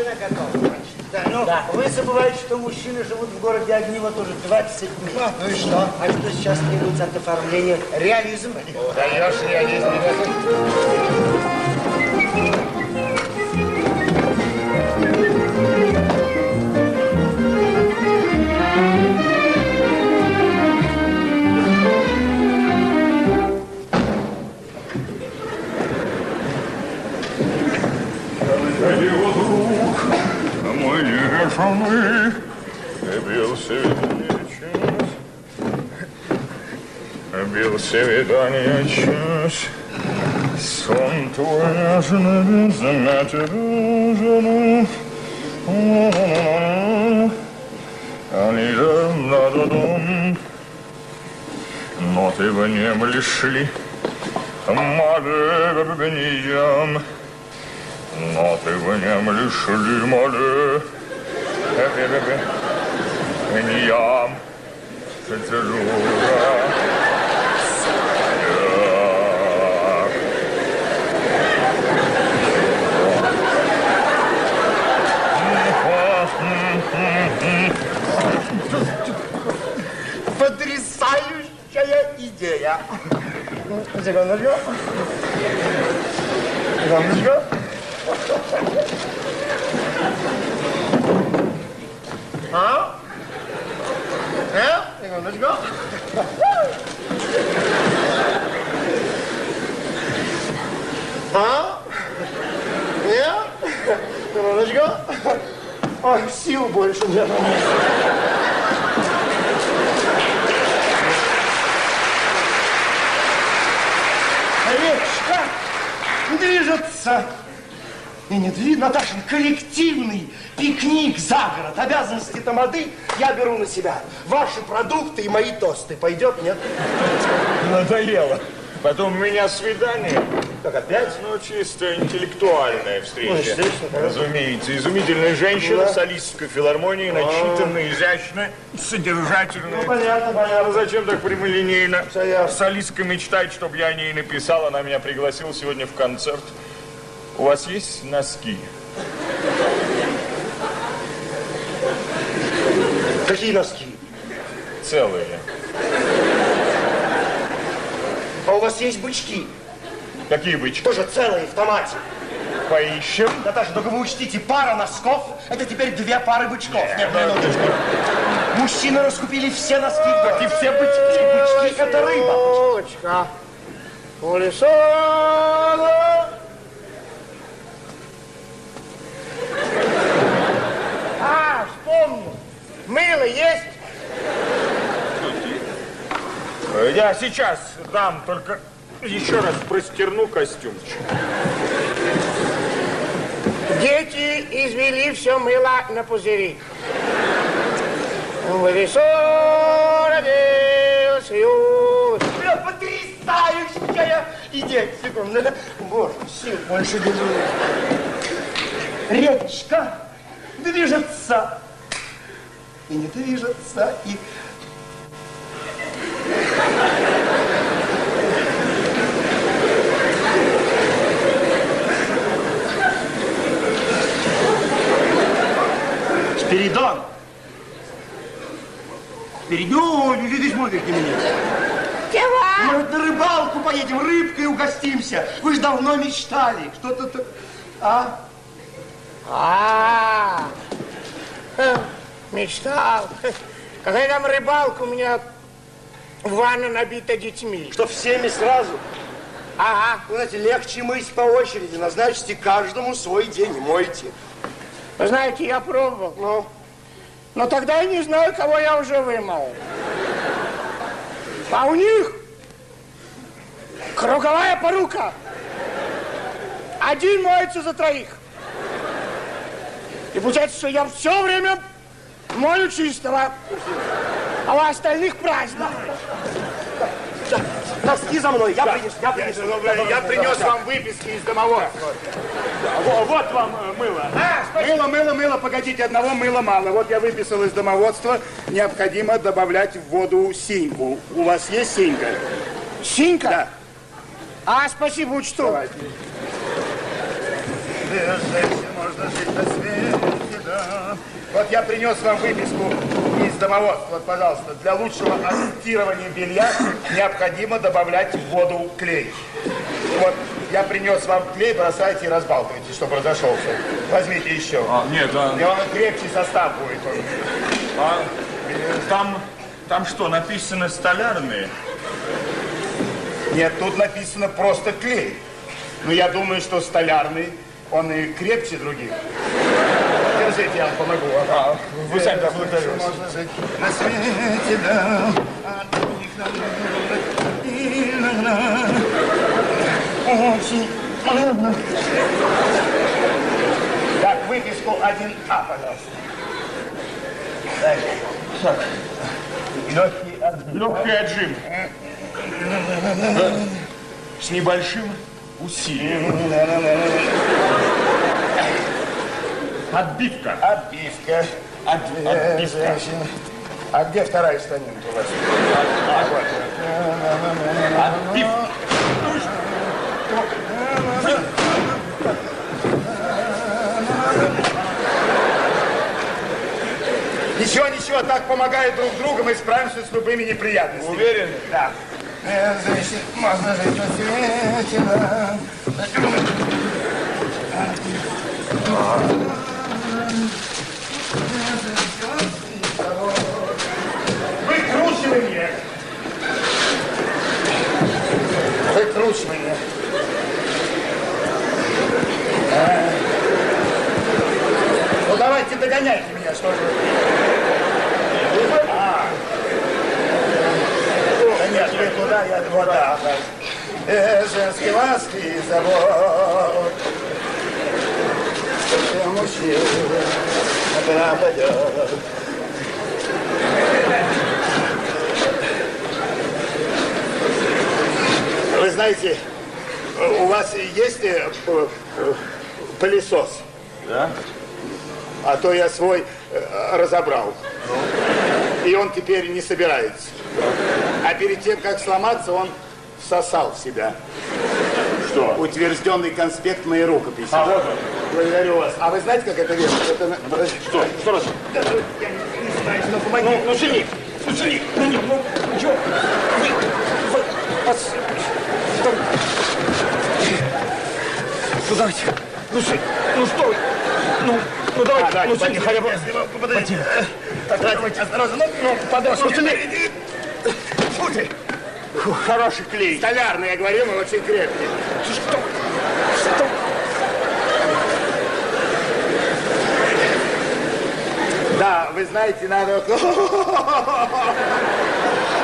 Наташина готова. Да, ну, вы забываете, что мужчины живут в городе одни вот уже 20 дней. Ну и что? А что сейчас требуется от оформления? Реализм. Даешь реализм, мой нежный, бился вечер. Бил свидание час, сон твой нежный заметил жену. Они же надо дом, но ты нем лишь ли малебнием, но ты в нем лишь ли малебнием. Друга. Потрясающая идея. Зеленушка. Зеленушка. А? Э? Секундочку. А? Нет? Секундочку. Ой, сил больше нет. Речка движется. И не двиг, Наташин, коллективный пикник за город. Обязанности тамады я беру на себя. Ваши продукты и мои тосты. Пойдет, нет? Надоело. Потом у меня свидание. Как опять? Ну, чисто интеллектуальная встреча. Ну, естественно, конечно. Разумеется. Изумительная женщина, Да. солистка филармонии, начитанная, изящная, содержательная. Ну, понятно, понятно. Ну, зачем так прямолинейно? Солистка мечтает, чтобы я о ней написал. Она меня пригласила сегодня в концерт. У вас есть носки? Какие носки? Целые. А у вас есть бычки? Какие бычки? Тоже целые в томате. Поищем. Наташа, только вы учтите, пара носков – это теперь две пары бычков. Нет, минуточку. Мужчины раскупили все носки. Так и все бычки. Бычки это рыба. Олечка, Улисова. А, вспомнил. Мыло есть? Я сейчас дам, только еще раз простерну костюмчик. Дети извели все мыло на пузыри. Высоко родился Иисус. Бля, потрясающая идея. Секунду. Боже, сил больше держу. Речка движется и не движется, и... Спиридон! Спиридон, иди ты смотришь на меня. Чего? Может, на рыбалку поедем, рыбкой угостимся? Вы же давно мечтали. Что-то... то- А? А, э, мечтал. Какая там рыбалка у меня ванна набита детьми. Что всеми сразу? Ага. Вы знаете, легче мыть по очереди. Назначьте каждому свой день и мойте. Вы знаете, я пробовал. Ну, но тогда я не знаю, кого я уже вымыл. А у них круговая порука. Один моется за троих. И получается, что я все время мою чистого, а у остальных праздник. Носки за мной, я принес, я принес. Я принес вам выписки из домоводства. Во- Вот вам э, мыло. Мыло, мыло, мыло, погодите, одного мыла мало. Вот я выписал из домоводства, необходимо добавлять в воду синьку. У вас есть синька? Синька? Да. А, спасибо, учту. Давайте. Можно жить. Вот я принес вам выписку из домоводства. Вот, пожалуйста, для лучшего аттестирования белья необходимо добавлять в воду клей. Вот, я принес вам клей, бросайте и разбалтывайте, чтобы разошелся. Возьмите еще. А, нет, а, И он крепче состав будет. Он. а, там, там что, написано столярные? Нет, тут написано просто клей. Но я думаю, что столярный, он и крепче других. Держите, я вам помогу. Ага. Вы сами так благодарю. Можно жить на свете, да. Очень трудно. Так, выписку 1А, пожалуйста. Так. Легкий отжим. Легкий отжим. С небольшим усилием. (laughs) Отбивка. Отбивка. От- отбивка. А где вторая станина у вас? А, вот. Отбивка. Ничего, ничего, так помогая друг другу, мы справимся с любыми неприятностями. Уверены? Да. Можно жить на свете, Выкручивание. А. Ну давайте догоняйте меня, что же. А. Да нет, вы туда, я вот да. да. Э, женские ласки и забот. Все мужчины пропадет. Вы знаете, у вас есть э, э, пылесос? Да? А то я свой э, разобрал. И он теперь не собирается. А перед тем, как сломаться, он всосал в себя. Что? Утвержденный конспект моей рукописи. А, вот он. Благодарю вас. А вы знаете, как это вешать? Это... Что? Что раз? Я не, не знаю, что помогите. Ну, жених, ну, жених, ну, не, ну, чё? Вы, вы, ос- что? Ну, давайте, ну, сын, ну, что вы? Ну, ну, давайте, А, давайте, ну, жених, хотя бы... подождите. Так, давайте, осторожно. Ну, ну, подошву сюда. Фу ты. Фу, хороший клей. Столярный, я говорил, он очень крепкий. Что? Что? Да, вы знаете, надо... (laughs)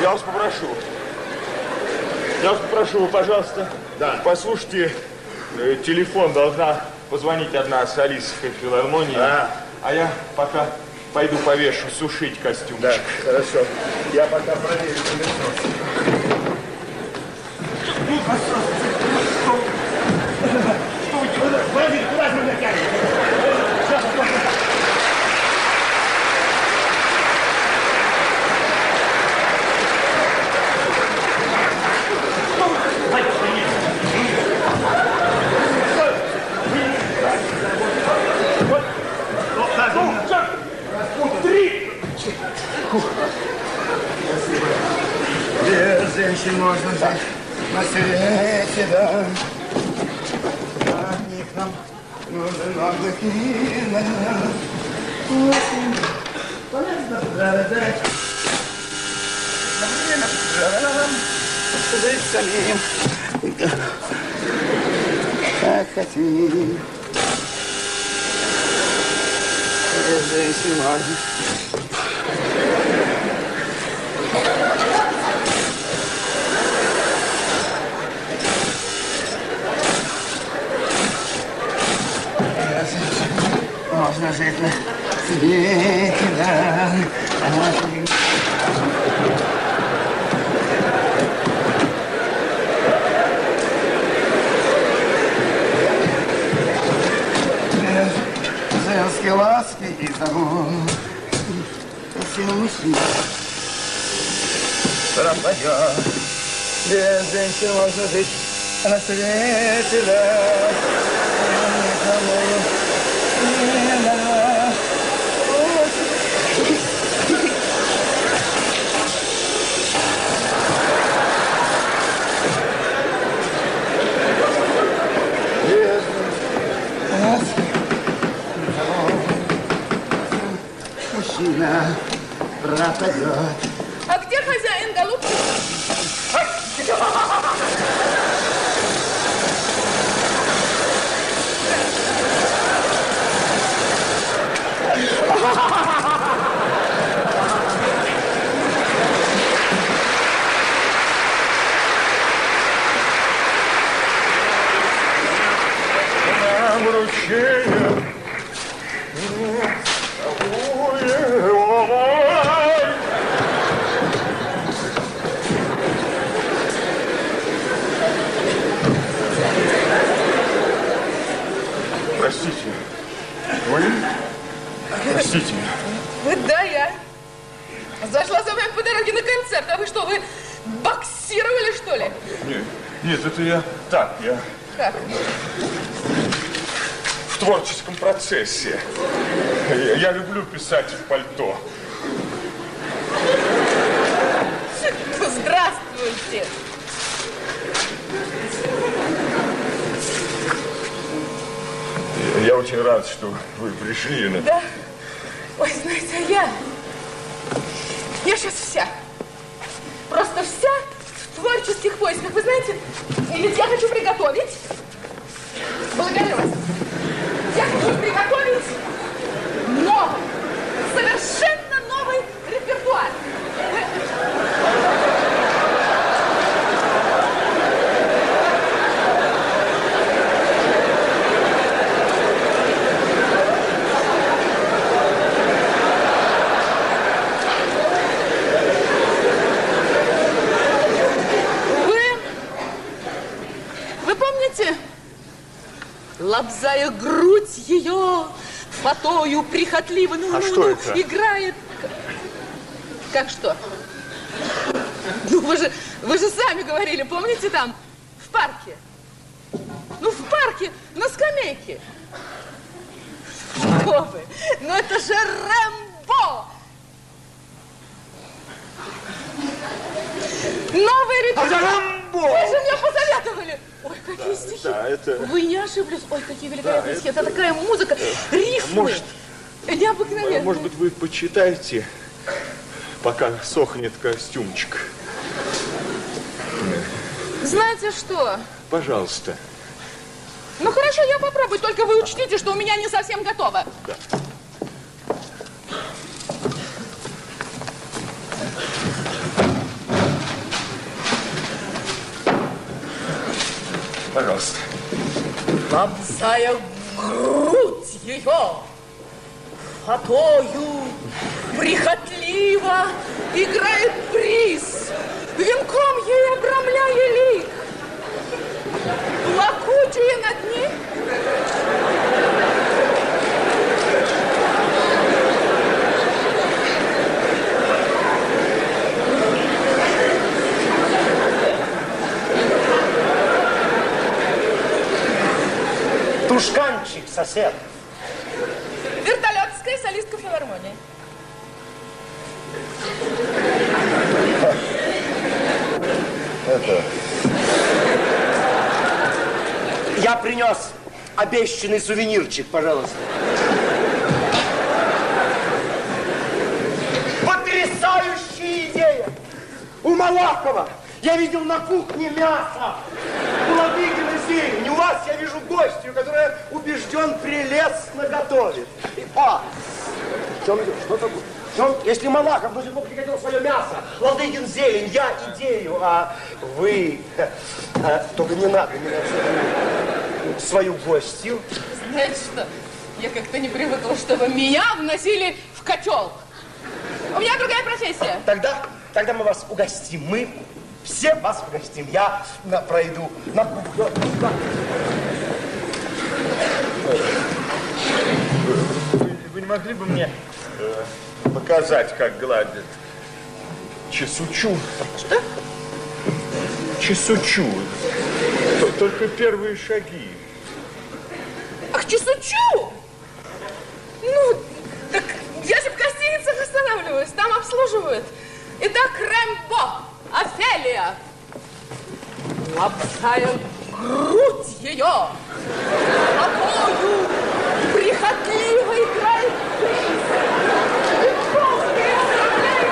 Я, вас попрошу, вы, пожалуйста, Да. послушайте, э, телефон должна позвонить одна солистка филармонии. А. А я пока пойду повешу сушить костюм. Да, хорошо. Я пока проверю пылесос. Подожди, куда же вы натянете? Сейчас, Без женщин можно жить на свете, да. От них нам нужен отдых и да. Очень полезно страдать. Жить самим. Как хотим. Без женщин можно. Можно жить на свете, да. Женские ласки и замон. Все мужчины пропадет. Без женщин можно жить на свете, да. Никому Мужчина пропадет. А где хозяин, голубчик? Простите. Вы? Простите. Вы, да, я. Зашла за вами по дороге на концерт. А вы что, вы боксировали, что ли? Нет, нет, это я так, я Как? В творческом процессе. Я, люблю писать в пальто. Здравствуйте. Я, я очень рад, что вы пришли. на- Да. Ой, знаете, а я... Я сейчас вся. Просто вся в творческих поисках. Вы знаете, и ведь я хочу приготовить. Благодарю вас. Я хочу приготовить новый, совершенно новый репертуар. Вы... Вы помните? Лобзая грудь ее, фатою прихотливо, ну, А ну, что ну, это? играет. Как что? Ну, вы же, вы же сами говорили, помните там, в парке? Ну, в парке, на скамейке. Что вы? Ну, это же Рэмбо! Новый рецепт. Арамбо! Вы же мне посоветовали. Ой, какие стихи. Да, это... Вы не ошиблись. Ой, какие великолепные стихи. Это такая музыка, рифмы. Может, Необыкновенные. может быть, вы почитаете, пока сохнет костюмчик. Знаете что? Пожалуйста. Ну хорошо, я попробую, только вы учтите, что у меня не совсем готово. Пожалуйста. Лобзая грудь ее, фатою прихотливо играет приз, венком ей обрамляя лик. Плакучая над ней Тушканчик, сосед. Филармонии. Это... Я принес обещанный сувенирчик, пожалуйста. Потрясающая идея! У Малахова я видел на кухне мясо. У Ладыгина зелень. У вас я вижу гостью, которая убежден прелестно готовит. И- А, чем идет? Что такое? В чем? Если Малахов до сих пор приготовил свое мясо, Ладыгин зелень, я идею, а вы... а, только не надо меня свою гостью. Знаете что? Я как-то не привыкла, чтобы меня вносили в котел. У меня другая профессия. Тогда, тогда мы вас угостим. Мы все вас угостим. Я на, пройду на кухню. Вы, вы не могли бы мне э, показать, как гладят чесучу? Что? Чесучу. Только первые шаги. Ах, чесучу! Ну, так я же в гостиницах останавливаюсь, там обслуживают. Итак, Рэмбо, Офелия. Лобзая грудь ее, тобою прихотливо играет приз. Венковская оставляет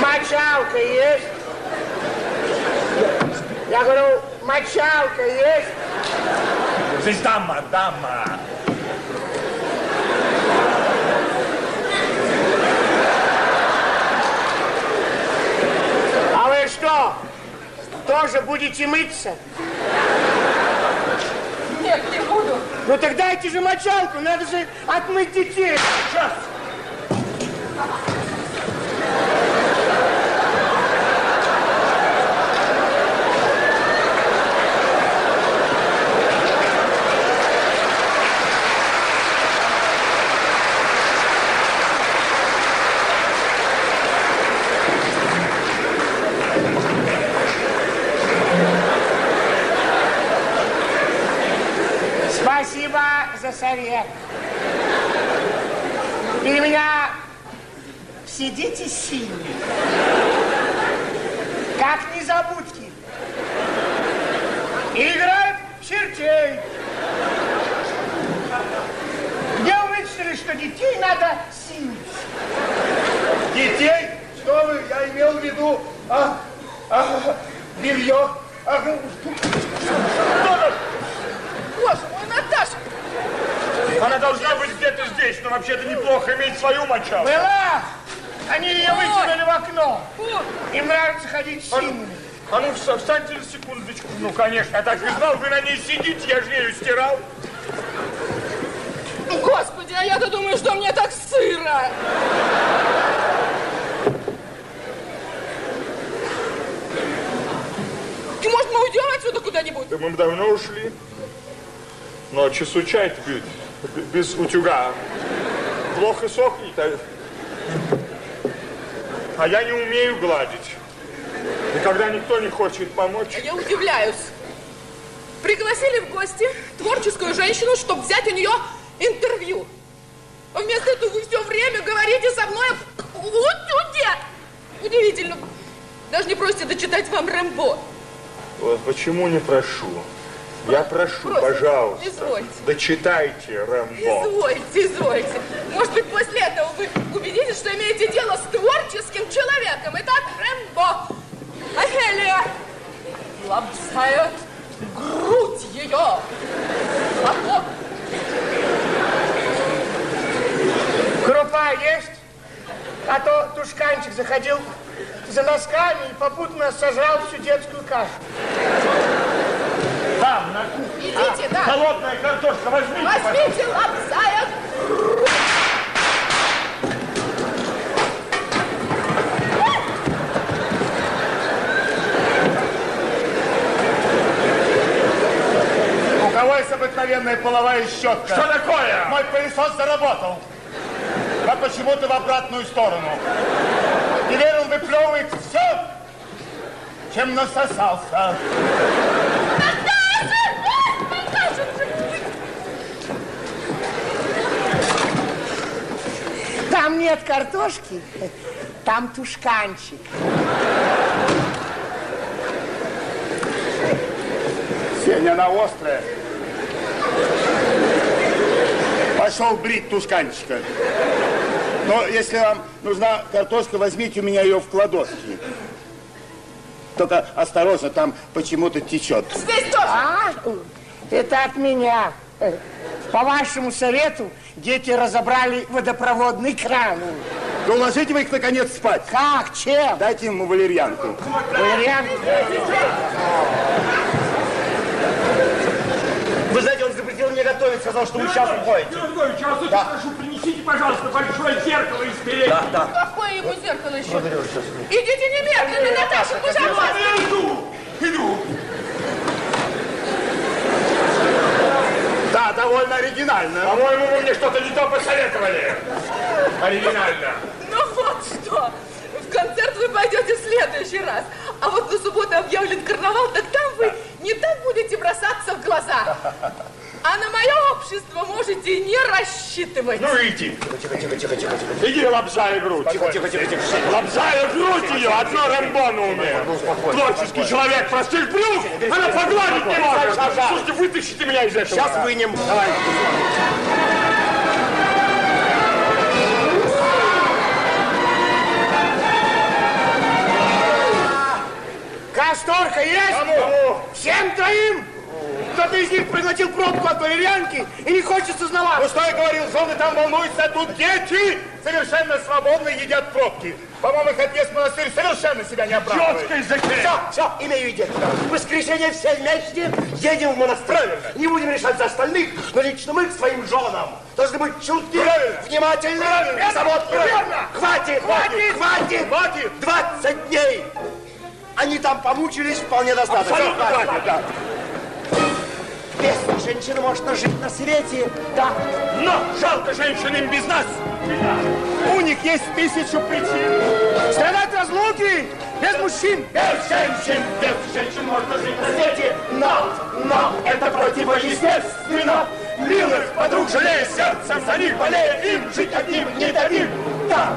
Мочалка есть? Я говорю, мочалка есть? Здесь дама, дама. А вы что, тоже будете мыться? Нет, не буду. Ну так дайте же мочалку, надо же отмыть детей. Сейчас. Спасибо за совет. И меня все дети сильные. Как незабудки. Играют в чертей. Где вы вычислили, что детей надо силить? Детей? Что вы? Я имел в виду а, а, белье. А, Боже мой, Наташа! Она должна быть где-то здесь, но вообще-то неплохо иметь свою мочалку. Была! Они ее выкинули в окно. Им нравится ходить сильными. А ну, вста- встаньте на секундочку. Ну, конечно, я так и знал, вы на ней сидите, я же ею стирал. Господи, а я-то думаю, что мне так сыро. Ты, может, мы уйдем отсюда куда-нибудь? Да мы бы давно ушли. Но часу чай без, без утюга. Плохо сохнет. А... а я не умею гладить. И когда никто не хочет помочь, я удивляюсь. пригласили в гости творческую женщину, чтобы взять у нее интервью. А вместо этого вы все время говорите со мной о утюге. Удивительно. Даже не просите дочитать вам Рэмбо. Вот почему не прошу? Я прошу, Просим, пожалуйста, извольте. дочитайте Рэмбо. Извольте, извольте. Может быть, после этого вы убедитесь, что имеете дело с творческим человеком. Итак, Рэмбо. Ахелия лобзает грудь ее. Хлопок. Крупа есть? А то тушканчик заходил за носками и попутно сожрал всю детскую кашу. Там, на кухне. Идите, да. Холодная картошка, возьмите. Возьмите лобзая У кого есть обыкновенная половая щетка? Что такое? Мой пылесос заработал. Но почему-то в обратную сторону. Теперь он выплевывает все, чем насосался. Там нет картошки, (laughs) там тушканчик. Сеня, она острая. Пошел брить тушканчика. Но если вам нужна картошка, возьмите у меня ее в кладовке. Только осторожно, там почему-то течет. Здесь тоже. А, это от меня. По вашему совету дети разобрали водопроводный кран. Да уложите вы их, наконец, спать. Как? Чем? Дайте ему валерьянку. Валерьянку? Вы знаете, он запретил мне готовить, сказал, что вы сейчас уходите. Дорогой, сейчас Да. прошу, принесите, пожалуйста, большое зеркало из передней. Да, да. Какое ему зеркало еще? Идите немедленно, Наташа, пожалуйста. Я иду, иду. Да, довольно оригинально. По-моему, вы мне что-то не то посоветовали. Оригинально. Ну вот что. В концерт вы пойдете в следующий раз. А вот на субботу объявлен карнавал, так там вы не так будете бросаться в глаза. А на мое общество можете не рассчитывать. Ну иди. Тихо, тихо, тихо, тихо, тихо. Иди лобзая грудь. Тихо, тихо, тихо, тихо. Лобзая грудь ее, одно Рэмбо на уме. Творческий человек, простых плюс, она погладить не может. Слушайте, вытащите меня из этого. Сейчас вынем. Давай. Касторка есть? Кому? Всем троим? Кто-то из них проглотил пробку от валерьянки и не хочет Ну сознаваться. что я говорил, жены там волнуются, а тут дети совершенно свободно едят пробки. По-моему, их отъезд в монастырь совершенно себя не оправдывает. Четкой заке. Все, все, имею идею. В воскресенье все вместе едем в монастырь. Не будем решать за остальных, но лично мы к своим женам должны быть чутки, внимательны, заботливы. Хватит, хватит, хватит, хватит. 20 дней. Они там помучились вполне достаточно. Абсолютно хватит, да. Бедная женщина может жить на свете. Да. Но жалко женщин им без нас. У них есть тысячу причин. Страдать разлуки без мужчин. Без женщин, без женщин можно жить на свете. Но, но, это противоестественно. Милых подруг жалея сердцем, за них болея им, жить одним не дадим. Да.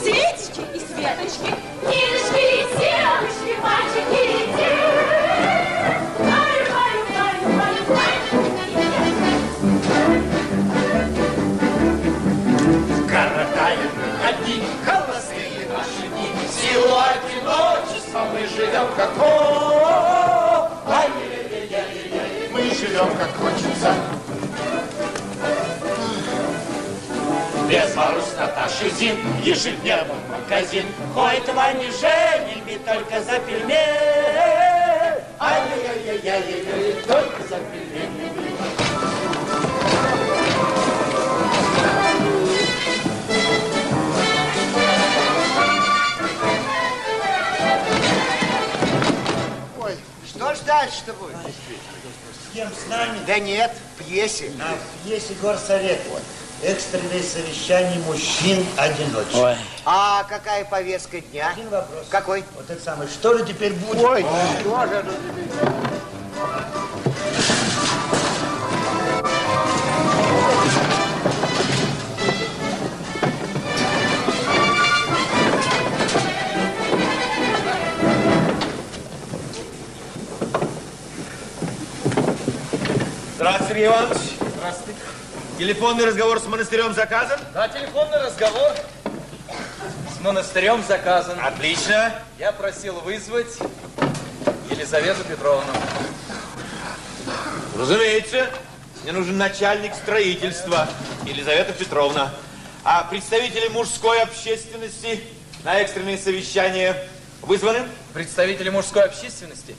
Светочки и Светочки, Ниночки и Севочки, мальчики и девочки. Баю, баю, баю, баю, баю. Коротаем одни холостые наши дни. В силу одиночества мы живем как о, ай-яй-яй-яй-яй. Мы живем как хочется. Без Марусь, Наташи, Зин, ежедневно в магазин. Ходит Ваня Женями только за пельмень. Ай-яй-яй-яй-яй, только за пельмень. Ой, что ж дальше-то будет? С кем с нами? Да нет, в пьесе. На пьесе горсовет. Экстренное совещание мужчин-одиночек. А какая повестка дня? Один вопрос. Какой? Вот это самое. Что же теперь будет? Ой, что же это теперь? Здравствуйте, Сергей Иванович. Телефонный разговор с монастырем заказан? Да, телефонный разговор с монастырем заказан. Отлично. Я просил вызвать Елизавету Петровну. Разумеется. Мне нужен начальник строительства Елизавета Петровна. А представители мужской общественности на экстренное совещание вызваны? Представители мужской общественности?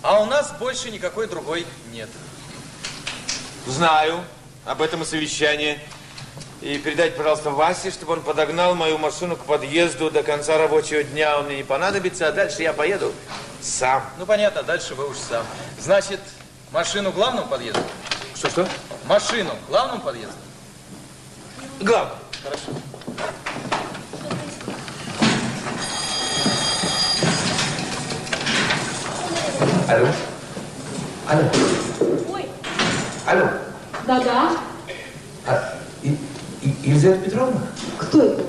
А у нас больше никакой другой нет. Знаю об этом совещании. И передайте, пожалуйста, Васе, чтобы он подогнал мою машину к подъезду до конца рабочего дня. Он мне не понадобится, а дальше я поеду сам. Ну, понятно, дальше вы уж сам. Значит, машину главному подъезду? Что-что? Машину главному подъезду? Главное. Хорошо. Алло? Алло? Ой, Алло? Да-да. А, И- И- Елизавета Петровна? Кто это?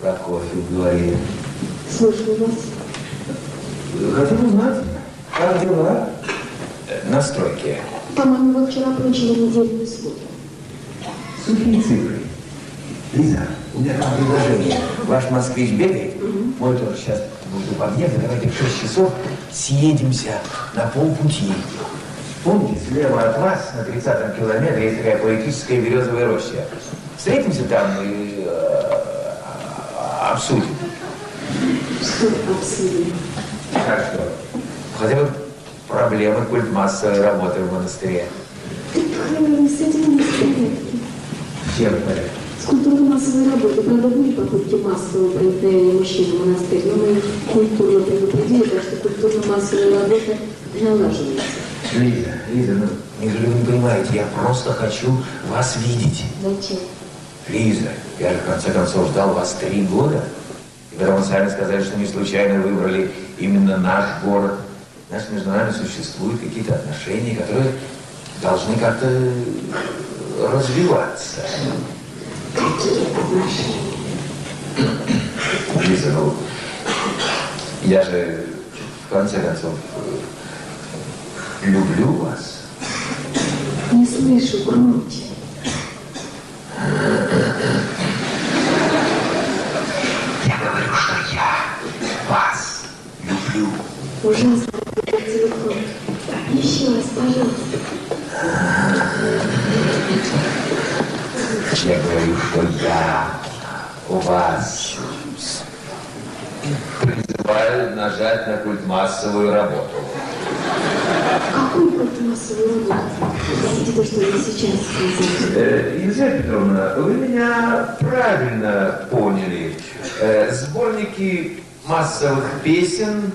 Прокофьев говорит. Слушаю вас. Хотел узнать, как дела на стройке? По-моему, вы вчера получили недельную сводку. Сухие цифры. Лиза, у меня там предложение. Ваш москвич бегает, мой тоже сейчас будет у подъезда. Давайте в 6 часов съедемся на полпути. Помните, слева от вас, на 30-м километре, есть такая поэтическая березовая роща. Встретимся там и э, обсудим. Что обсудим? Что? Хотя бы проблемы культмассовой работы в монастыре. Хрен с этим не. Чем порядке? С культурно-массовой работой, правда, были попытки массового проникновения мужчин в монастырь, но мы культурно предупредили, так что культурно-массовая работа налаживается. Лиза, Лиза, ну, вы не понимаете, я просто хочу вас видеть. Зачем? Лиза, я же в конце концов ждал вас три года. И когда вы сами сказали, что не случайно выбрали именно наш город, значит, между нами существуют какие-то отношения, которые должны как-то развиваться. Какие отношения? Лиза, ну, я же в конце концов э, люблю вас. Не слышу громче. Я говорю, что я вас люблю. Ужасно этот телефон. Еще раз, пожалуйста. Я говорю, что я вас призываю нажать на культ массовую работу. Простите, то, что вы сейчас сказали. Э, Елизавета Петровна, вы меня правильно поняли. Э, Сборники массовых песен,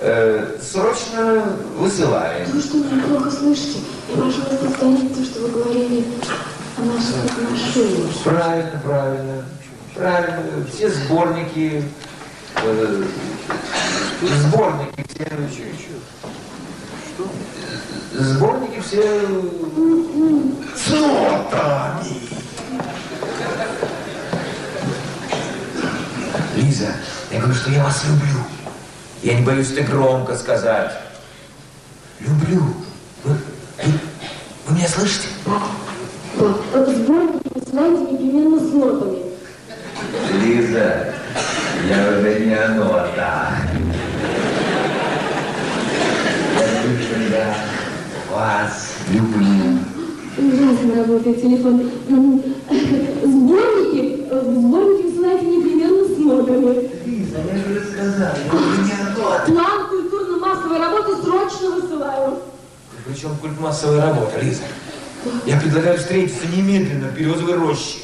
Э, срочно высылаем. Вы что, меня плохо слышите? Прошу вас повторить то, что вы говорили о наших отношениях. Правильно, правильно. Правильно. Все сборники. э, сборники все. Сборники все с нотами. Лиза, я говорю, что я вас люблю. Я не боюсь это громко сказать. Люблю. Вы, вы- вы меня слышите? Да, сборники посылайте непременно с нотами. Лиза, я уже не нота. Я что я вас люблю. Ужасно работает телефон. Сборники, э, сборники посылайте непременно с нотами. Лиза, я же сказал, я уже не нота. План культурно-массовой работы срочно высылаю. Причем культ массовой работы, Лиза? Я предлагаю встретиться немедленно в березовой роще.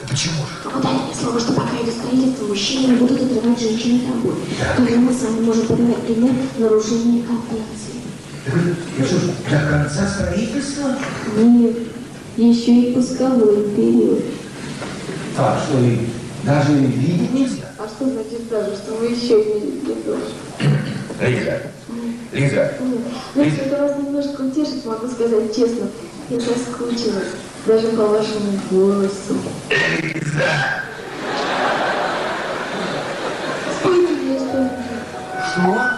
Да почему же? Вы дайте мне слово, что пока идет строительство, мужчины не будут отрывать женщин от работы. Тогда мы с вами можем подавать пример нарушения конвенции. Я что, ж, до конца строительства? Нет, еще и пусковой период. А, что, и даже видеть нельзя? А что значит даже, что вы еще видите тоже? Лиза, Лиза, Знаете, это вас немножко утешить, могу сказать честно. Я соскучилась, даже по вашему голосу. Спойте мне что-нибудь. Что?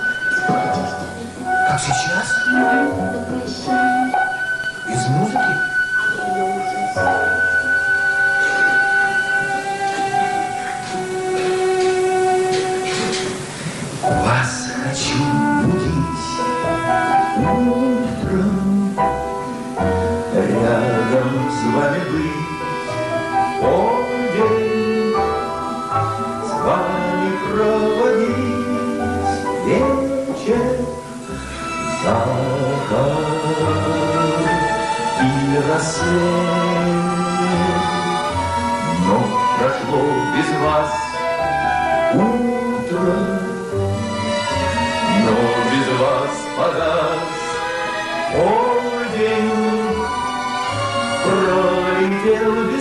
Как сейчас? Из музыки? Но прошло без вас утро, но без вас погас полдень. Пролетел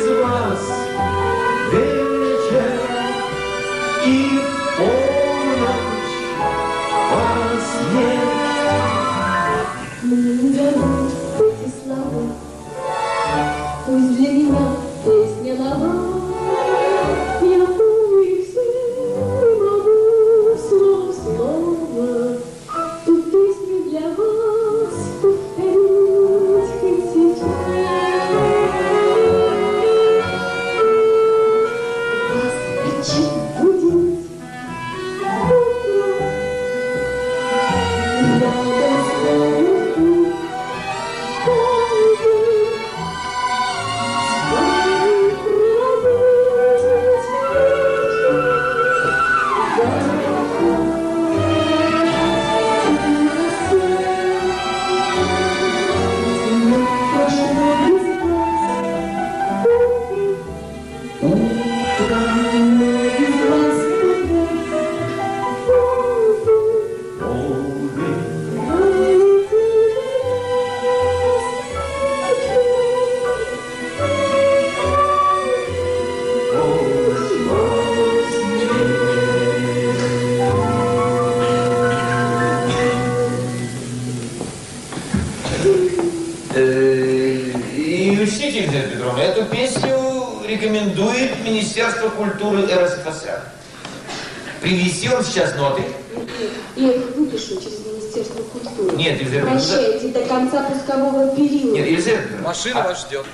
сейчас ноты. Я их выпишу через Министерство культуры. Нет, Елизавета Петровна. Прощайте до конца пускового периода. Нет, Елизавета Петровна. Машина вас ждет.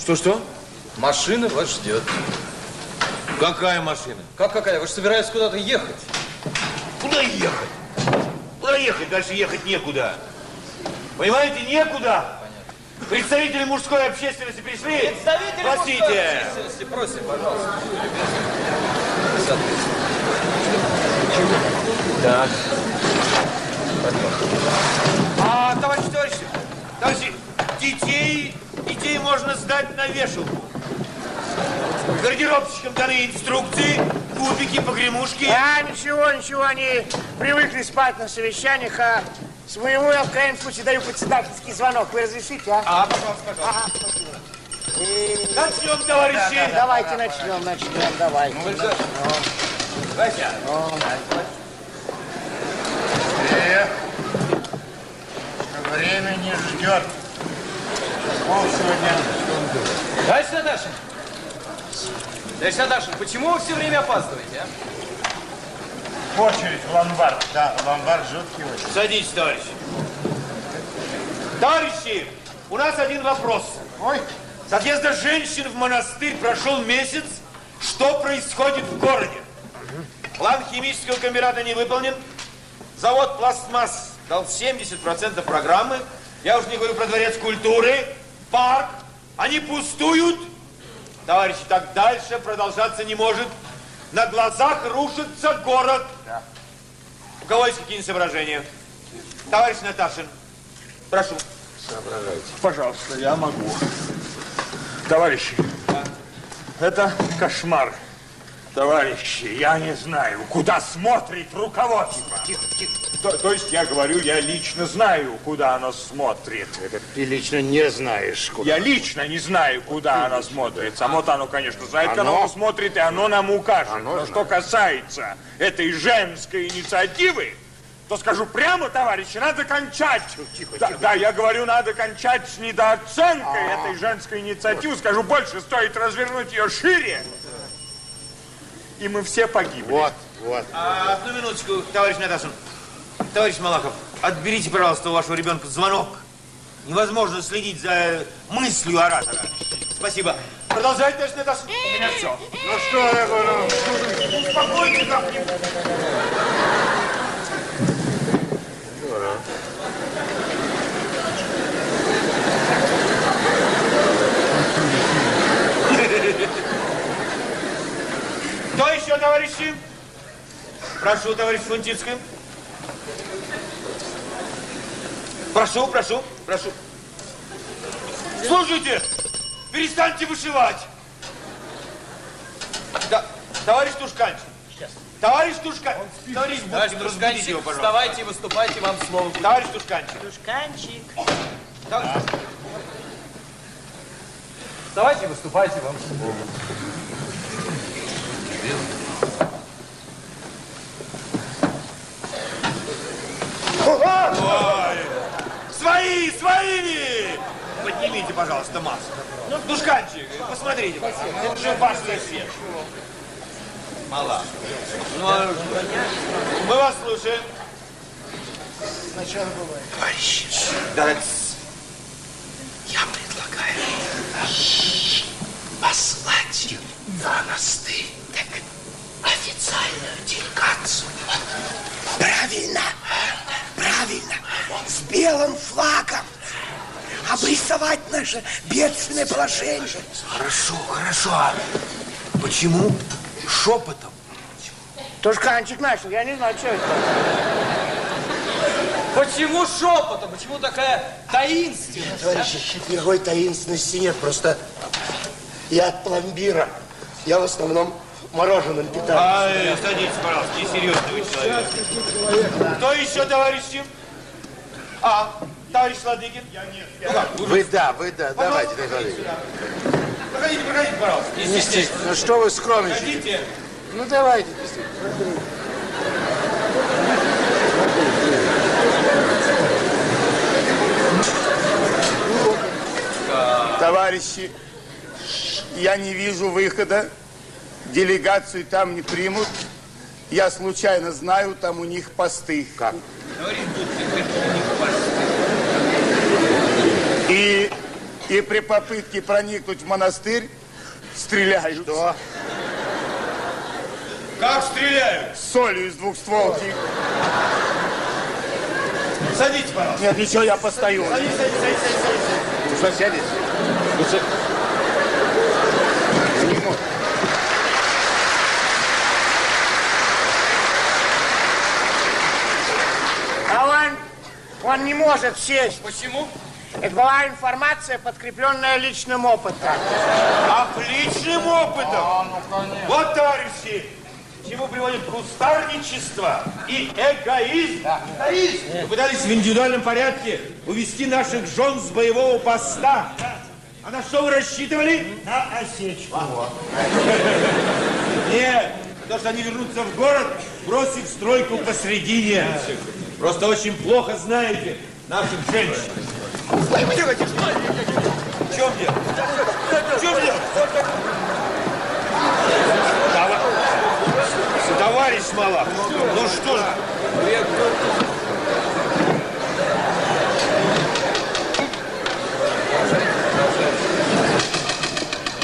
Что-что? Машина вас ждет. Какая машина? Как какая? Вы же собираетесь куда-то ехать. Куда ехать? Куда ехать? Дальше ехать некуда. Понимаете, некуда. Представители мужской общественности пришли? Представители Простите. мужской общественности, просим, пожалуйста. Так. А, товарищи, товарищи, товарищи, детей, детей можно сдать на вешалку. Гардеробщикам даны инструкции, кубики, погремушки. А, ничего, ничего, они привыкли спать на совещаниях, а своему я в крайнем случае даю председательский звонок. Вы разрешите, а? А, пожалуйста, пожалуйста. Ага, спасибо. И- Начнем, товарищи. Да, да, давайте начнем, начнем, давай. Вася. Эх, время не ждет. Пол сегодня. Товарищ Наташин! Товарищ Наташин, почему вы все время опаздываете, а? Очередь в ломбард. Да, ломбард жуткий очень. Садитесь, товарищи. Товарищи, у нас один вопрос. Ой. С отъезда женщин в монастырь прошел месяц. Что происходит в городе? План химического комбината не выполнен. Завод «Пластмасс» дал 70% программы. Я уже не говорю про дворец культуры, парк. Они пустуют. Товарищи, так дальше продолжаться не может. На глазах рушится город. У кого есть какие-нибудь соображения? Товарищ Наташин, прошу. Соображайте. Пожалуйста, я могу. Товарищи, это кошмар. Товарищи, я не знаю, куда смотрит руководство. Тихо, тихо. То, то есть я говорю, я лично знаю, куда оно смотрит. Ты лично не знаешь, куда. Я лично не знаю, куда оно смотрит. Само-то оно, конечно, знает, Оно? оно смотрит, и оно нам укажет. Но что касается этой женской инициативы, то скажу прямо, товарищи, надо кончать. да, да, я говорю, надо кончать с недооценкой А. этой женской инициативы. Скажу больше, стоит развернуть ее шире. И мы все погибли. Вот, вот. А, одну минуточку, товарищ Наташин. Товарищ Малахов, отберите, пожалуйста, у вашего ребенка звонок. Невозможно следить за мыслью оратора. Спасибо. Продолжайте, товарищ Наташин. У меня все. Ну что я говорю? Успокойте как-нибудь. Кто еще, товарищи? Прошу, товарищ Фунтицкий. Прошу, прошу, прошу. Слушайте, перестаньте вышивать. Да, товарищ Тушканчик. Товарищ Тушканчик. Товарищ Товарищ Тушканчик, его, пожалуйста. вставайте и выступайте, вам слово будет. Товарищ Тушканчик. Тушканчик. Товарищ- Вставайте выступайте, вам слово. Ой, свои, свои! Поднимите, пожалуйста, маску. Ну, Душканчик, посмотрите, пожалуйста. Это же башня свет. Мала. Ну, а мы вас слушаем. Сначала бывает. Товарищи, да, Я предлагаю послать в монастырь так, официальную делегацию. Правильно, правильно, с белым флагом. Обрисовать наше бедственное положение. Хорошо, хорошо. А почему шепотом? Тушканчик начал, я не знаю, что это. Почему шепотом? Почему такая таинственность? а? Товарищи, никакой таинственности нет, просто я от пломбира. Я в основном мороженым питаюсь. Ай, садитесь, пожалуйста, несерьезный вы человек. Кто еще, товарищи? А, товарищ Ладыгин? Я нет. Ну как, вы Вы да, вы да, давайте, Пожалуйста, давайте. Проходите, проходите, пожалуйста. Не Не стесняйтесь. Ну что вы скромничаете? Проходите. Ну давайте. Товарищи, я не вижу выхода. Делегацию там не примут. Я случайно знаю, там у них посты. Как? И, и при попытке проникнуть в монастырь стреляют. Что? Как стреляют? С солью из двухстволки. Садитесь, пожалуйста. Нет, ничего, я постою. Садитесь, садитесь, садитесь, садитесь, садитесь. Ну что, сядете? Ну что? Не мог. А он, не может сесть. Почему? Это была информация, подкрепленная личным опытом. Ах, личным опытом? Вот, товарищи, к чему приводит кустарничество и эгоизм. Эгоизм. Мы пытались в индивидуальном порядке увести наших жен с боевого поста. А на что вы рассчитывали? На осечку. (laughs) Нет, то, что они вернутся в город, бросив стройку посредине. Просто очень плохо знаете наших женщин. Тихо, тихо. В чем дело? В чем дело? Товар- Товарищ Малах, ну что же?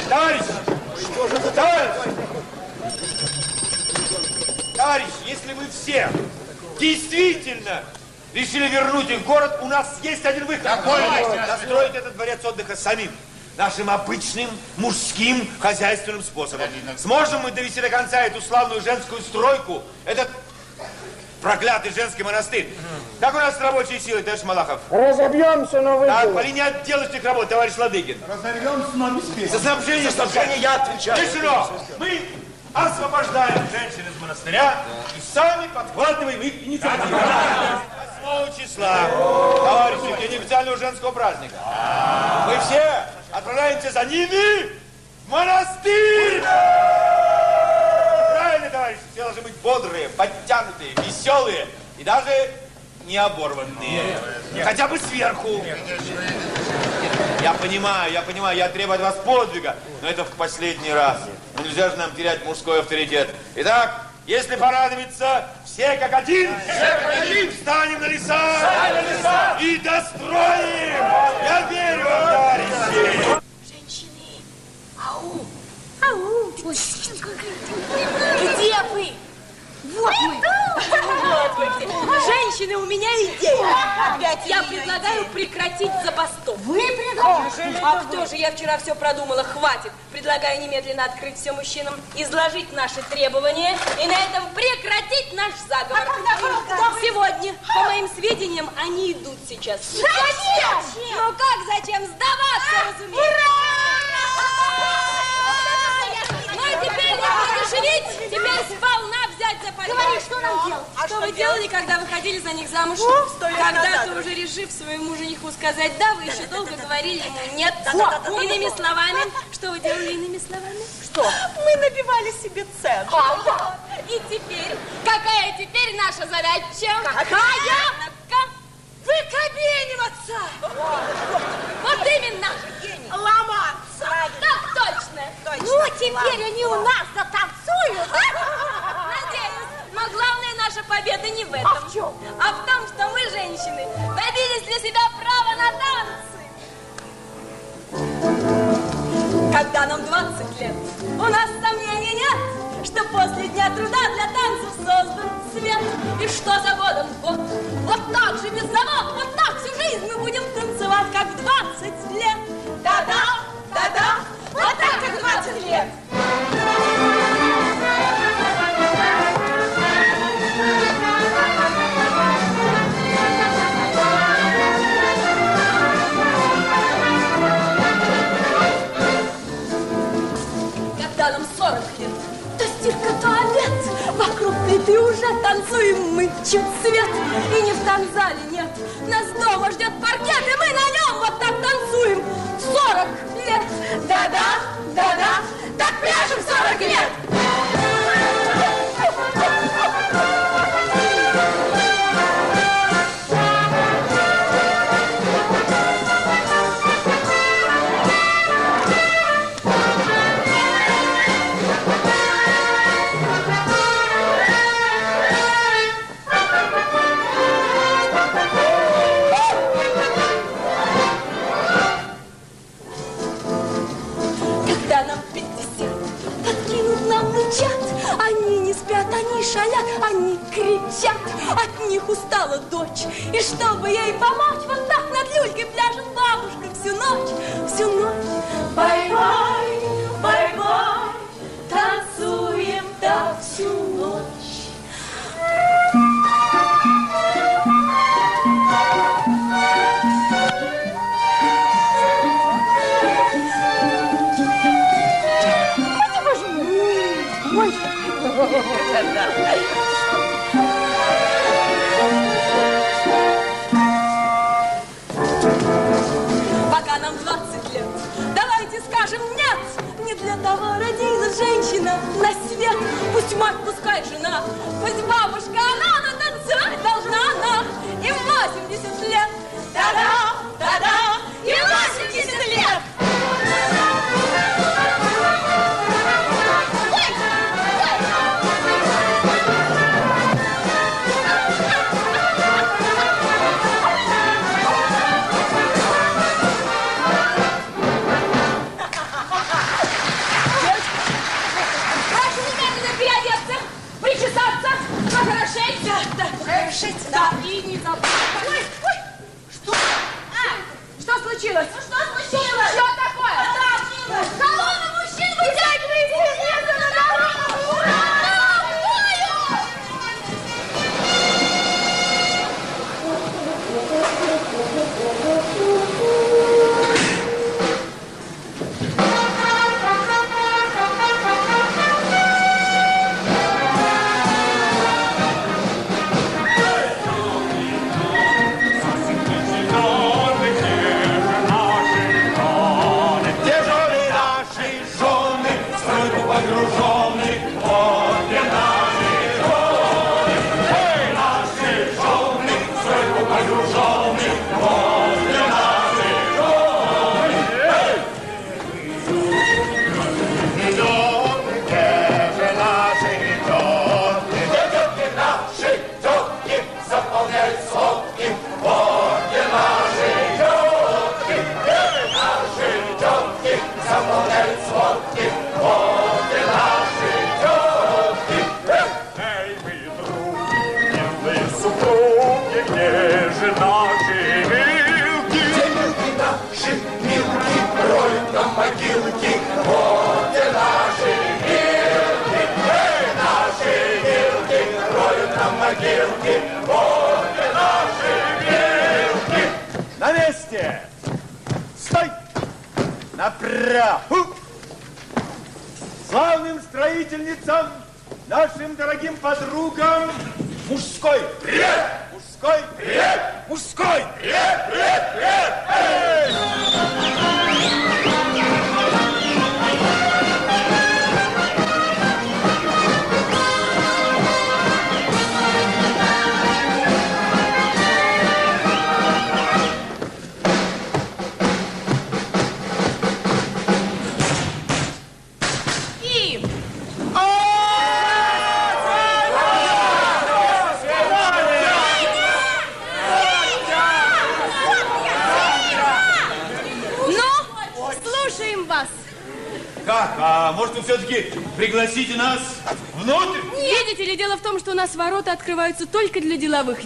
Товарищ! Что же это, товарищ? Товарищ, если вы все действительно решили вернуть их в город, у нас есть один выход. Какой? Достроить этот дворец отдыха самим. Нашим обычным мужским хозяйственным способом. Сможем мы довести до конца эту славную женскую стройку, этот проклятый женский монастырь. Как у нас с рабочей силой, товарищ Малахов? Разобьемся, но вы... Так, по линии отделочных работ, товарищ Ладыгин. Разорвемся, но без За снабжение, снабжение я отвечаю. Решено. Мы освобождаем женщин из монастыря и сами подхватываем их инициативу. 8 числа, товарищи, день официального женского праздника. Мы все отправляемся за ними в монастырь. Правильно, товарищи, все должны быть бодрые, подтянутые, веселые и даже не оборванные. Хотя бы сверху. Я понимаю, я понимаю, я требую от вас подвига, но это в последний раз. Ну, нельзя же нам терять мужской авторитет. Итак, если порадоваться, все как один, все как один, встанем на леса, Встанем на леса! и достроим. Я верю вам, товарищи. Ау! Ау! Где вы? Вот мы! Женщины, у меня идея. Опять я предлагаю прекратить забастовку. Вы предлагаете? А кто же? Я вчера все продумала. Хватит. Предлагаю немедленно открыть все мужчинам, изложить наши требования и на этом прекратить наш заговор. Сегодня, по моим сведениям, они идут сейчас. Зачем? Ну как зачем? Сдаваться, разумеется. Ну разрешить, теперь сполна взять за полет. Говори, что нам делать? А что, вы делали, когда выходили за них замуж? О, сто лет Когда-то назад. уже решив своему жениху сказать «да», вы еще долго говорили ему «нет». Да-да-да-да. Иными словами, что вы делали иными словами? Что? Мы набивали себе цену. И теперь, какая теперь наша задача? Какая? Выкобениваться! Вот именно! Ломаться! Так точно! Ну, теперь они у нас затанцуют. Надеюсь. Но главная наша победа не в этом. А в чем? А в том, что мы, женщины, добились для себя права на танцы. Когда нам 20 лет, у нас сомнений нет, что после дня труда для танцев создан свет. И что за годом в год, вот так же без завод, вот так всю жизнь мы будем танцевать, как в 20 лет. Да-да, да-да, вот так, как в 20 лет. Вокруг плиты уже танцуем мы чуть свет. И не в танзале нет, нас дома ждет паркет, и мы на нем вот так танцуем 40 лет. Да-да, да-да, так пляшем 40 лет. Кричат. От них устала дочь. И чтобы ей помочь, вот так над люлькой пляшет бабушка всю ночь, всю ночь. Бай-бай, бай-бай, танцуем так всю Не для того родилась женщина на свет. Пусть мать, пускай жена, пусть бабушка, она, но танцевать должна она. И в 80 лет, да-да, да-да, и в 80 лет.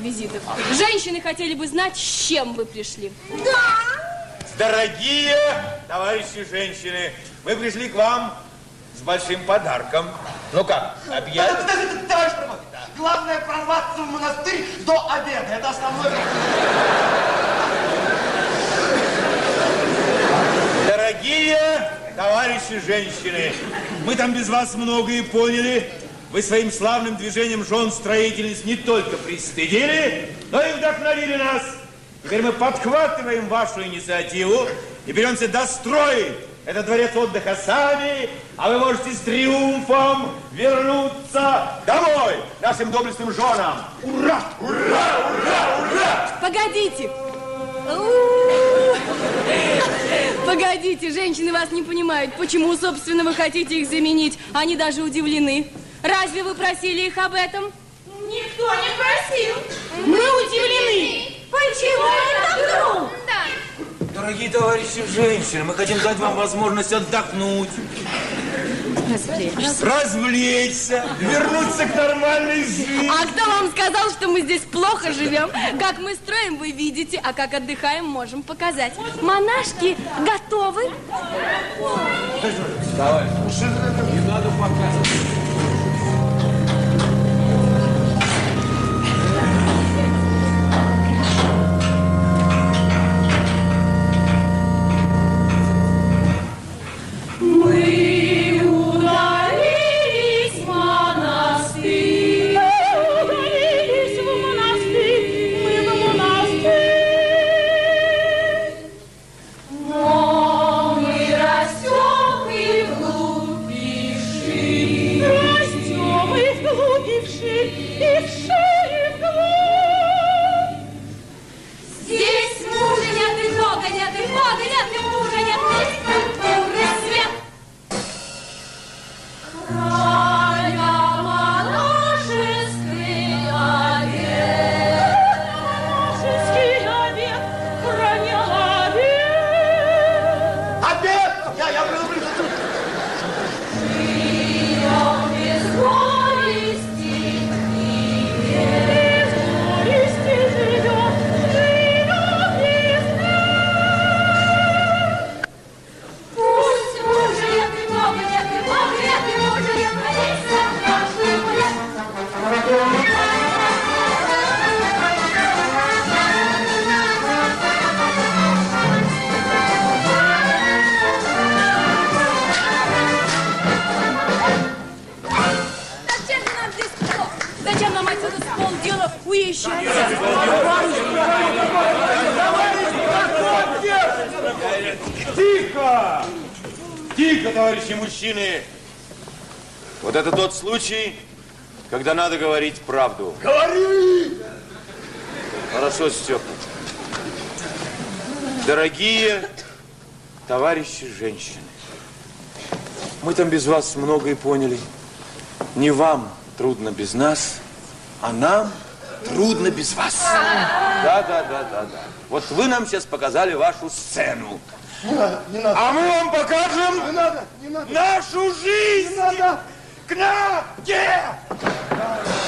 Визитов. Женщины хотели бы знать, с чем вы пришли. Дорогие товарищи женщины, мы пришли к вам с большим подарком. Ну как, объявим? Товарищ Промок, главное прорваться в монастырь до обеда. Это основной Дорогие товарищи женщины, мы там без вас многое поняли. Вы своим славным движением жен строительниц не только пристыдили, но и вдохновили нас. Теперь мы подхватываем вашу инициативу и беремся достроить этот дворец отдыха сами, а вы можете с триумфом вернуться домой нашим доблестным женам. Ура! Ура! Ура! Ура! Погодите. Погодите, женщины вас не понимают. Почему, собственно, вы хотите их заменить? Они даже удивлены. Разве вы просили их об этом? Никто не просил. Мы удивлены. Почему это вдруг? Дорогие товарищи женщины, мы хотим дать вам возможность отдохнуть. Развлечься, вернуться к нормальной жизни. А кто вам сказал, что мы здесь плохо живем? Как мы строим, вы видите, а как отдыхаем, можем показать. Монашки готовы? Давай. Не надо показывать. Когда надо говорить правду. Говори! Хорошо, Степа. Дорогие товарищи женщины, мы там без вас многое поняли. Не вам трудно без нас, а нам трудно без вас. Да, да, да, да, да. Вот вы нам сейчас показали вашу сцену. Не надо, не надо. А мы вам покажем Не надо, не надо. нашу жизнь. Не надо. Где? Right.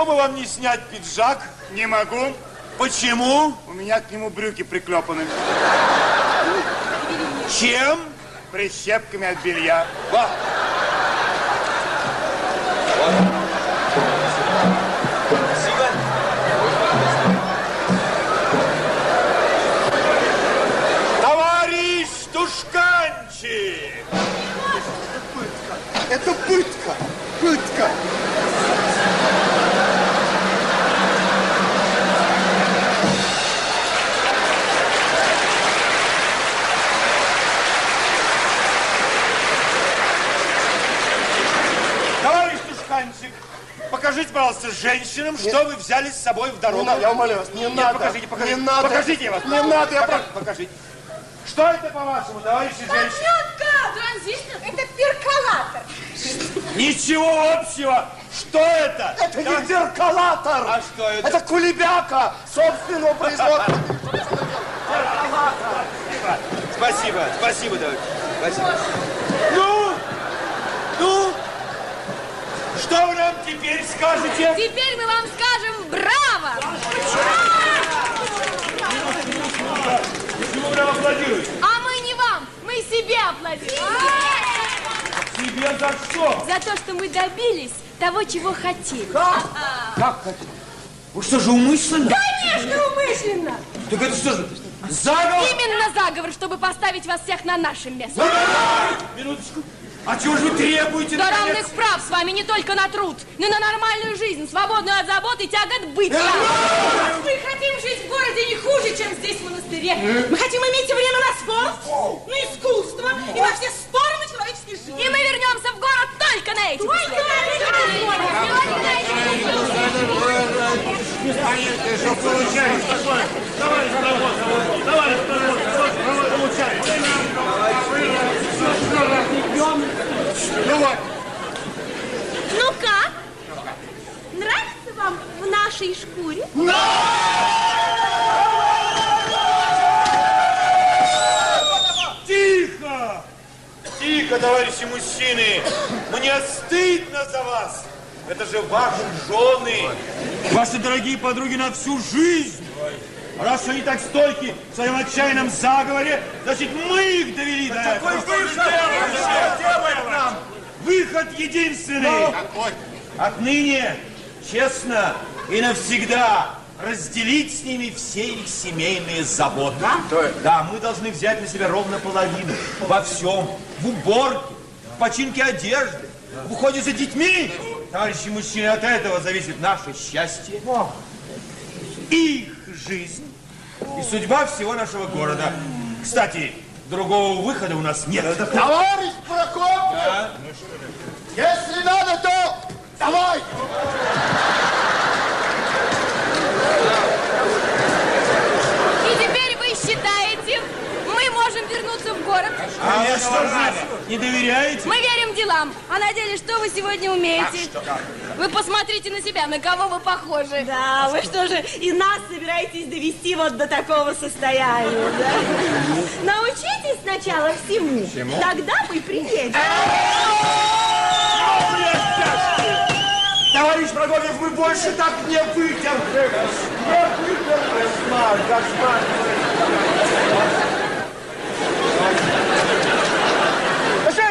Почему бы вам не снять пиджак? Не могу. Почему? У меня к нему брюки приклепаны. Чем? Прищепками от белья. Ва. Товарищ Тушканчик! Это пытка, пытка. Товарищ Тушканчик, покажите, пожалуйста, женщинам, что вы взяли с собой в дорогу. Не надо, я умоляю вас, не Нет, надо. покажите, покажите. Не надо. Покажите я вас. Не надо, я Пока- Покажите. Что это, по-вашему, товарищи женщины? Транзистор. Это перколатор. Ничего общего. Что это? Это не зеркалатор. А что это? Это кулебяка собственного производства. Спасибо, спасибо, товарищ. Спасибо. Ну, ну, что вы нам теперь скажете? Теперь мы вам скажем браво! Почему вы нам аплодируете? А мы не вам, мы себе аплодируем. Тебе за что? За то, что мы добились того, чего хотели. Как хотите? Вы что же умышленно? Конечно, умышленно. Так это что же, заговор? Именно заговор, чтобы поставить вас всех на наше место. Минуточку. А чего же вы требуете? До наконец? равных прав с вами не только на труд, но и на нормальную жизнь, свободную от забот и тягот быта. Мы хотим жить в городе не хуже, чем здесь в монастыре. Мы хотим иметь время на спорт, на искусство и на все стороны человеческой жизни. И мы вернемся в город только на эти Только Что получается? Товарищ Работа, товарищ Работа, что Идем. Ну вот. Ну как? Нравится вам в нашей шкуре? Да! Тихо! Тихо, товарищи мужчины! Мне стыдно за вас! Это же ваши жены! Ваши дорогие подруги на всю жизнь! Раз они так стойки в своем отчаянном заговоре, значит, мы их довели до этого. Что делает нам? Выход единственный. Отныне, честно и навсегда, разделить с ними все их семейные заботы. Да, мы должны взять на себя ровно половину. Во всем. В уборке, в починке одежды, в уходе за детьми. Товарищи мужчины, от этого зависит наше счастье, их жизнь и судьба всего нашего города. Кстати, другого выхода у нас нет. Товарищ Прокопьев! Да? Если надо, то давай! И теперь вы считаете, мы можем вернуться в город? А вы что же, не доверяете? Мы верим делам. А на деле что вы сегодня умеете? Вы посмотрите на себя, на кого вы похожи. Да, вы что же, и нас собираетесь довести вот до такого состояния, да? Научитесь сначала всему, Всему? тогда мы приедем. Товарищ Прокопьев, мы больше так не вытерпим. Не вытерпим. Кошмар, кошмар.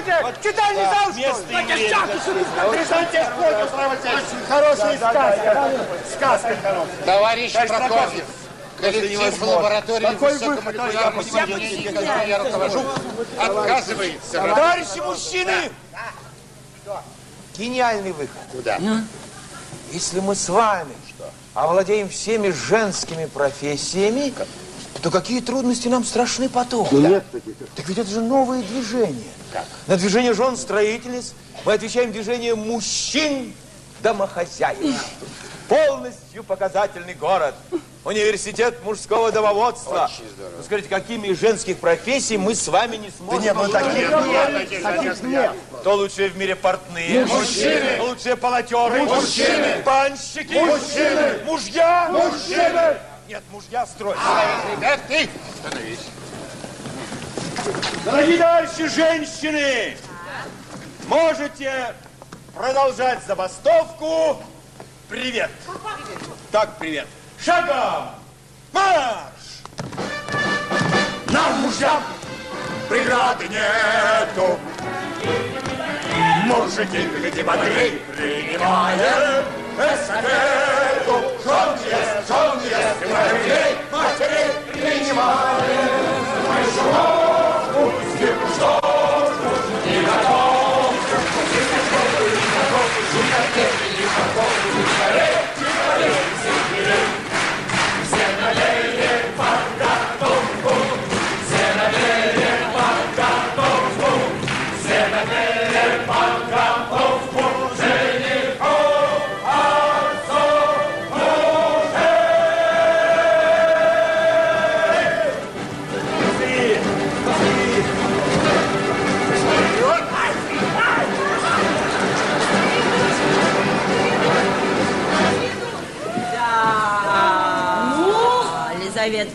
Слушайте, читальный зал, что место ли? имеет. Перестаньте спорить, устраивать. Очень хорошая сказка. Сказка хорошая. Товарищ Прокопьев, коллектив лаборатории выход? Я которой я руковожу, отказывается. Товарищи мужчины! Гениальный выход. Куда? Если мы с вами овладеем всеми женскими профессиями, то какие трудности нам страшны потом? Ну, нет таких. Так ведь это же новые движения. На движение жен-строительниц мы отвечаем движением мужчин домохозяек. Полностью показательный город. Университет мужского домоводства. Очень здорово. Ну, скажите, какими из женских профессий мы с вами не сможем... нет, ну, таких нет, таких нет. Кто лучшие в мире портные? Мужчины. Лучшие полотеры? Мужчины. Банщики? Мужчины. Мужья? Мужчины. Нет, мужья строят. Ребят, ты остановись. Дорогие товарищи женщины, можете продолжать забастовку. Привет. Так, привет. Шагом. Марш! Нам, мужьям, преграды нету. Мужики, где бодрей принимаем эстафету. Жен есть, жен есть, матерей, матерей принимаем. Мы шумовку,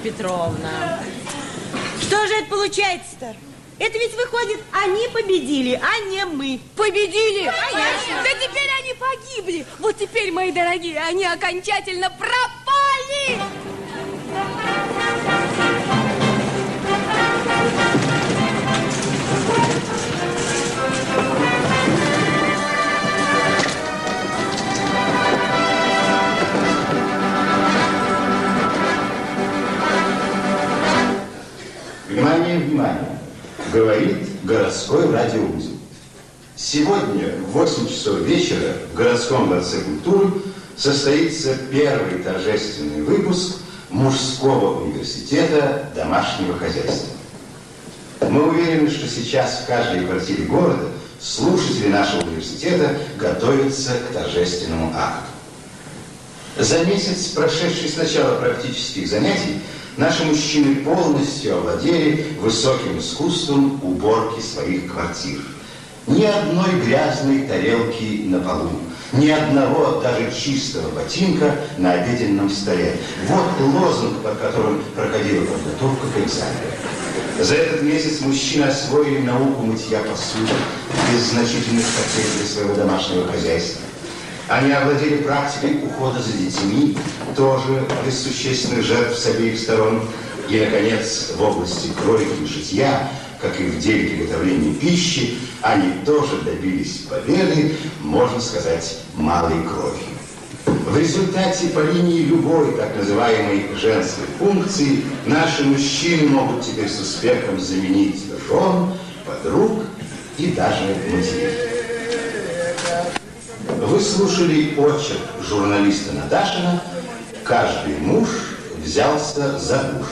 Петровна. Что же это получается-то? Это ведь выходит, они победили, а не мы. Победили? Конечно. Да теперь они погибли. Вот теперь, мои дорогие, они окончательно пропали. Внимание, внимание! Говорит городской радиоузел. Сегодня в 8 часов вечера в городском дворце культуры состоится первый торжественный выпуск мужского университета домашнего хозяйства. Мы уверены, что сейчас в каждой квартире города слушатели нашего университета готовятся к торжественному акту. За месяц, прошедший с начала практических занятий, наши мужчины полностью овладели высоким искусством уборки своих квартир. Ни одной грязной тарелки на полу, ни одного даже чистого ботинка на обеденном столе. Вот лозунг, под которым проходила подготовка к экзамену. За этот месяц мужчины освоили науку мытья посуды без значительных потерь для своего домашнего хозяйства. Они овладели практикой ухода за детьми, тоже без существенных жертв с обеих сторон. И, наконец, в области кройки и житья, как и в деле приготовления пищи, они тоже добились победы, можно сказать, малой кровью. В результате по линии любой так называемой женской функции наши мужчины могут теперь с успехом заменить жен, подруг и даже матерей. Вы слушали очерк журналиста Наташина «Каждый муж взялся за душ».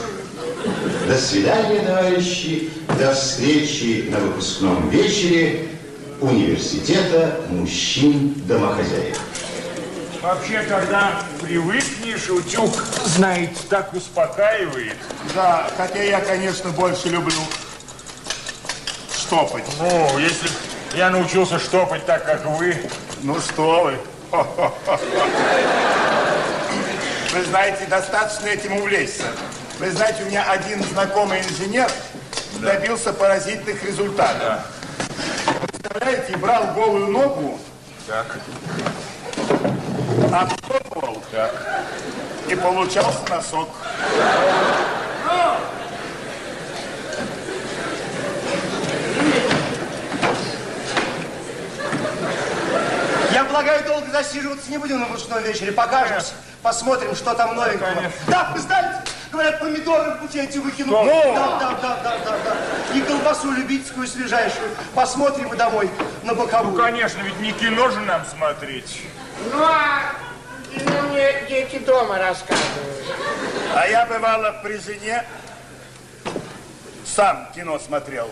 До свидания, товарищи. До встречи на выпускном вечере университета мужчин-домохозяек. Вообще, когда привыкнешь, утюг, знаете, так успокаивает. Да, хотя я, конечно, больше люблю штопать. Ну, если я научился штопать так, как вы. Ну что вы. Вы знаете, достаточно этим увлечься. Вы знаете, у меня один знакомый инженер добился поразительных результатов. Представляете, брал голую ногу, Так, обштопывал так. и получался носок. Я полагаю, долго засиживаться не будем на выпускном вечере. Покажемся, посмотрим, что там новенького. Да, вы знаете, говорят, помидоры в буфете выкинул. Ну? Да, да, да, да, да, да. И колбасу любительскую, свежайшую. Посмотрим и домой на боковую. Ну, конечно, ведь не кино же нам смотреть. Ну, а кино мне дети дома рассказывают. А я, бывало, при жене сам кино смотрел.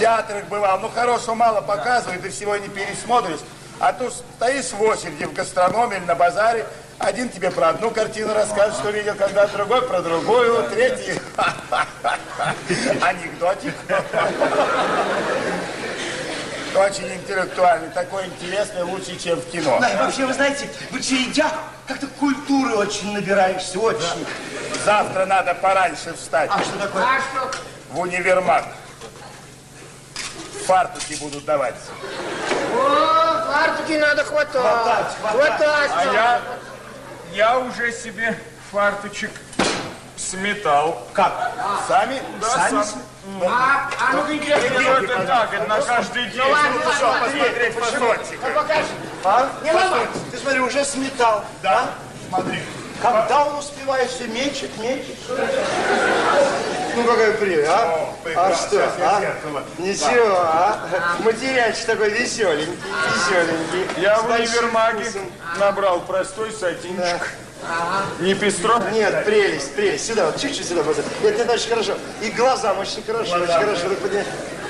В театрах бывал. Ну, хорошего мало показывают, и всего не пересмотришь. А тут стоишь в очереди в гастрономе или на базаре, один тебе про одну картину расскажет, что видел, когда другой про другую, третий (laughs) анекдотик. (laughs) Очень интеллектуальный, такой интересный, лучше, чем в кино. Да, и вообще, вы знаете, в очередях как-то культуры очень набираешься, очень. Завтра надо пораньше встать. А что такое? А что? В универмаг. Фартуки будут давать. О, фартуки надо хватать. Хватать, хватать. А я, я уже себе фарточек сметал. Как? Сами? Да, Сами? сам. А, а ну-ка, интересно. Ну, это так, это на каждый день. Ну, ладно, Ну, ладно, посмотреть Почему? фасончик? Ну, покажи. А? Не ломай. Ты смотри, уже сметал. Да, смотри. Когда он успевает все мечет, мечет? Ну, какой привет, а? А что, а? Ничего, а? Материальчик такой веселенький, веселенький. Я в универмаге набрал простой сатинчик. Не пестро? Нет, прелесть, прелесть. Сюда, вот чуть-чуть сюда. Нет, нет, очень хорошо. И глазам очень хорошо, очень хорошо.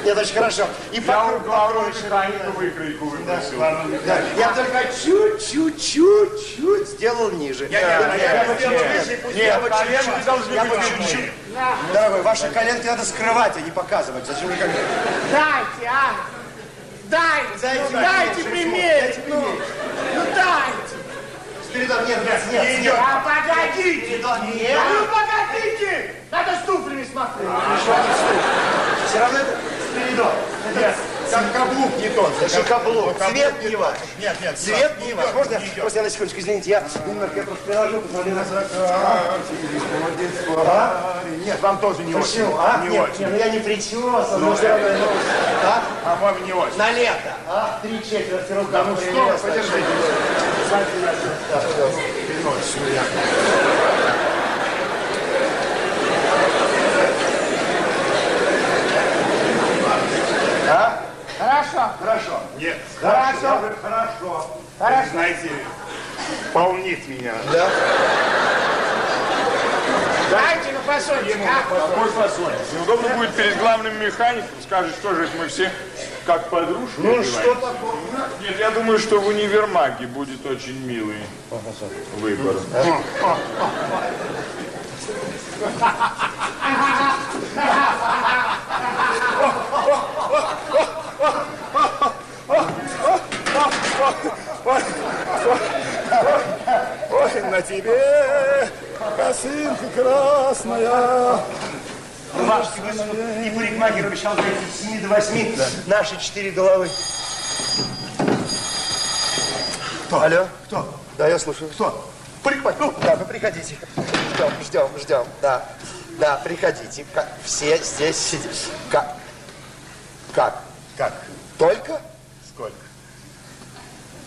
Нет, очень хорошо. И Я покрой- у главного покрой механика широко. выкройку выбросил. Да, Я только чуть-чуть, чуть-чуть сделал ниже. Я- я- Да, я- я я- бы я-. Нет, Я бы коленки должны Я быть чуть-чуть. Дорогой, ваши коленки надо скрывать, а не показывать. Зачем вы как... Дайте, а. Дайте, Дайте ну, дайте примерить. минут, Ну, дайте ну дайте. Спиридон, нет, нет, нет, нет. А погодите. Спиридон, нет. Ну, погодите. Надо с туфлями смотреть. Все равно это Спиридон. Нет, как каблук не тот. Это каблук. Каблук Цвет не ваш. Нет, нет, Цвет не ваш. Можно, идет. можно я на секундочку, извините, я немножко я просто приложу, посмотрю на парень. Нет, вам тоже не очень. Почему? А? Не Нет, очень. нет, ну я не причесан, Ну, но все равно, ну, а? А вам не очень. На лето, а? Три четверти рука. Да ну что подержите. А? Хорошо. Хорошо. Нет. Хорошо. Хорошо. Хорошо. Знаете, полнит меня. Да? Дайте на фасончик, а. Какой фасон? Неудобно будет перед главным механиком. Скажет, что же мы все как подружки. Ну, одеваемся. что такое? Нет, я думаю, что в универмаге будет очень милый выбор. Ой, на тебе косынка красная. Ваш не парикмахер обещал зайти с 7 до 8. Наши четыре головы. Кто? Алло? Кто? Да, я слушаю. Кто? Парикмахер. Ну, да, вы приходите. Ждем, ждем, ждем. Да, да, приходите. Как все здесь сидят. Как? Как? Как? Только? Сколько?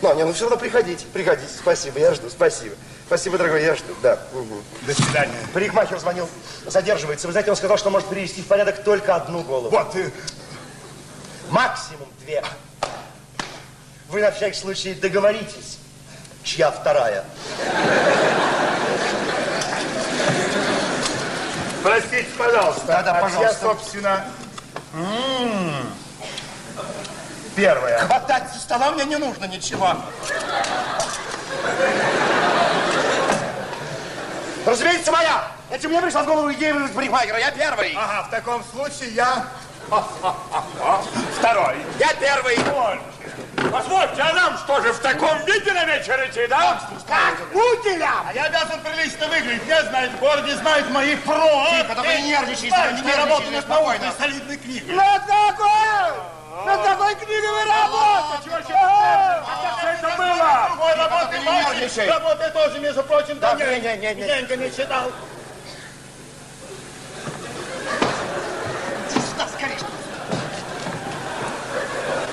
Ну, не, ну все равно приходите, приходите. Спасибо, я жду, спасибо. Спасибо, дорогой, я жду, да. Угу. До свидания. Парикмахер звонил, задерживается. Вы знаете, он сказал, что может привести в порядок только одну голову. Вот, и... Максимум две. Вы на всякий случай договоритесь, чья вторая. Простите, пожалуйста. Да, да, пожалуйста. чья, собственно... М-м, Первая. Хватать со стола мне не нужно ничего. Разумеется, моя. Это мне пришла в голову идея вызвать парикмахера. Я первый. Ага, в таком случае я... (laughs) Второй. Я первый. Позвольте, а нам что же в таком виде на вечер идти, да? Как пуделя! А я обязан прилично выглядеть. Меня знают в городе, знают мои про. Тихо, только не нервничай, не я нервничай, работаю над научной солидной книгой. Над какой? Над какой книгой вы работаете? А как это было? Другой работы нервничай. Работы тоже, между прочим, Да, не, не, не, не. Деньги не читал. Сюда, скорее.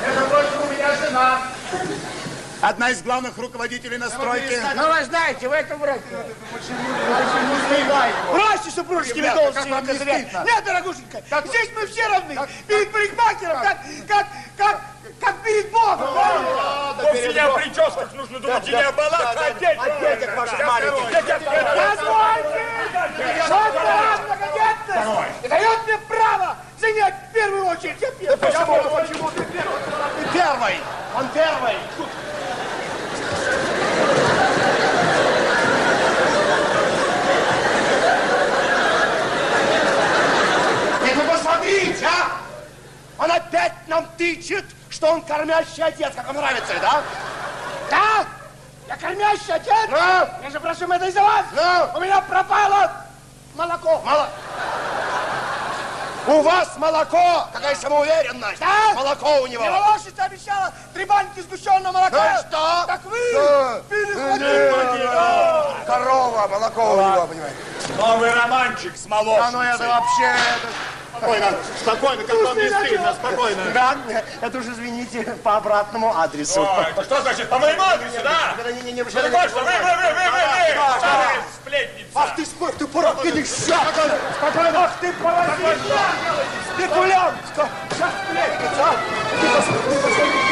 Между прочим, у меня жена. Одна из главных руководителей на стройке. Ну, вы знаете, в этом вроде. Бросьте как козырять. стыдно? Нет, дорогушенька, здесь мы все равны. Перед парикмахером, как, как, как, как перед Богом. Вовсе не о прическах нужно думать, и не о балах, а о детях. О детях ваших маленьких. Позвольте! Вот раз многодетность дает мне право занять первую очередь. Я первый. Почему? Почему ты первый? Ты первый. Он первый. Нет, вы посмотрите, а! Он опять нам тычет, что он кормящий отец. Как вам нравится, да? Да? Я кормящий отец? Ну? Между прочим, это из-за вас. Ну? У меня пропало молоко. Мало. У вас молоко! Какая самоуверенность! Да? Молоко у него! Милошица обещала три банки сгущенного молока. Ну что? Так вы Да. перехватили. Да. Корова, молоко у него, понимаете? Новый романчик с молоком. А ну это вообще... Спокойно, спокойно, не стыдно, спокойно. Да, это уж, извините, по обратному адресу. Ой, что значит по моему адресу, да? Не, не, не, вы, вы, вы, вы, вы, сплетница. Ах ты, спор, ты леща! Спокойно! Ах ты, паразит! Спекулянтка! Сейчас сплетница! а! Ты посмотри, посмотри!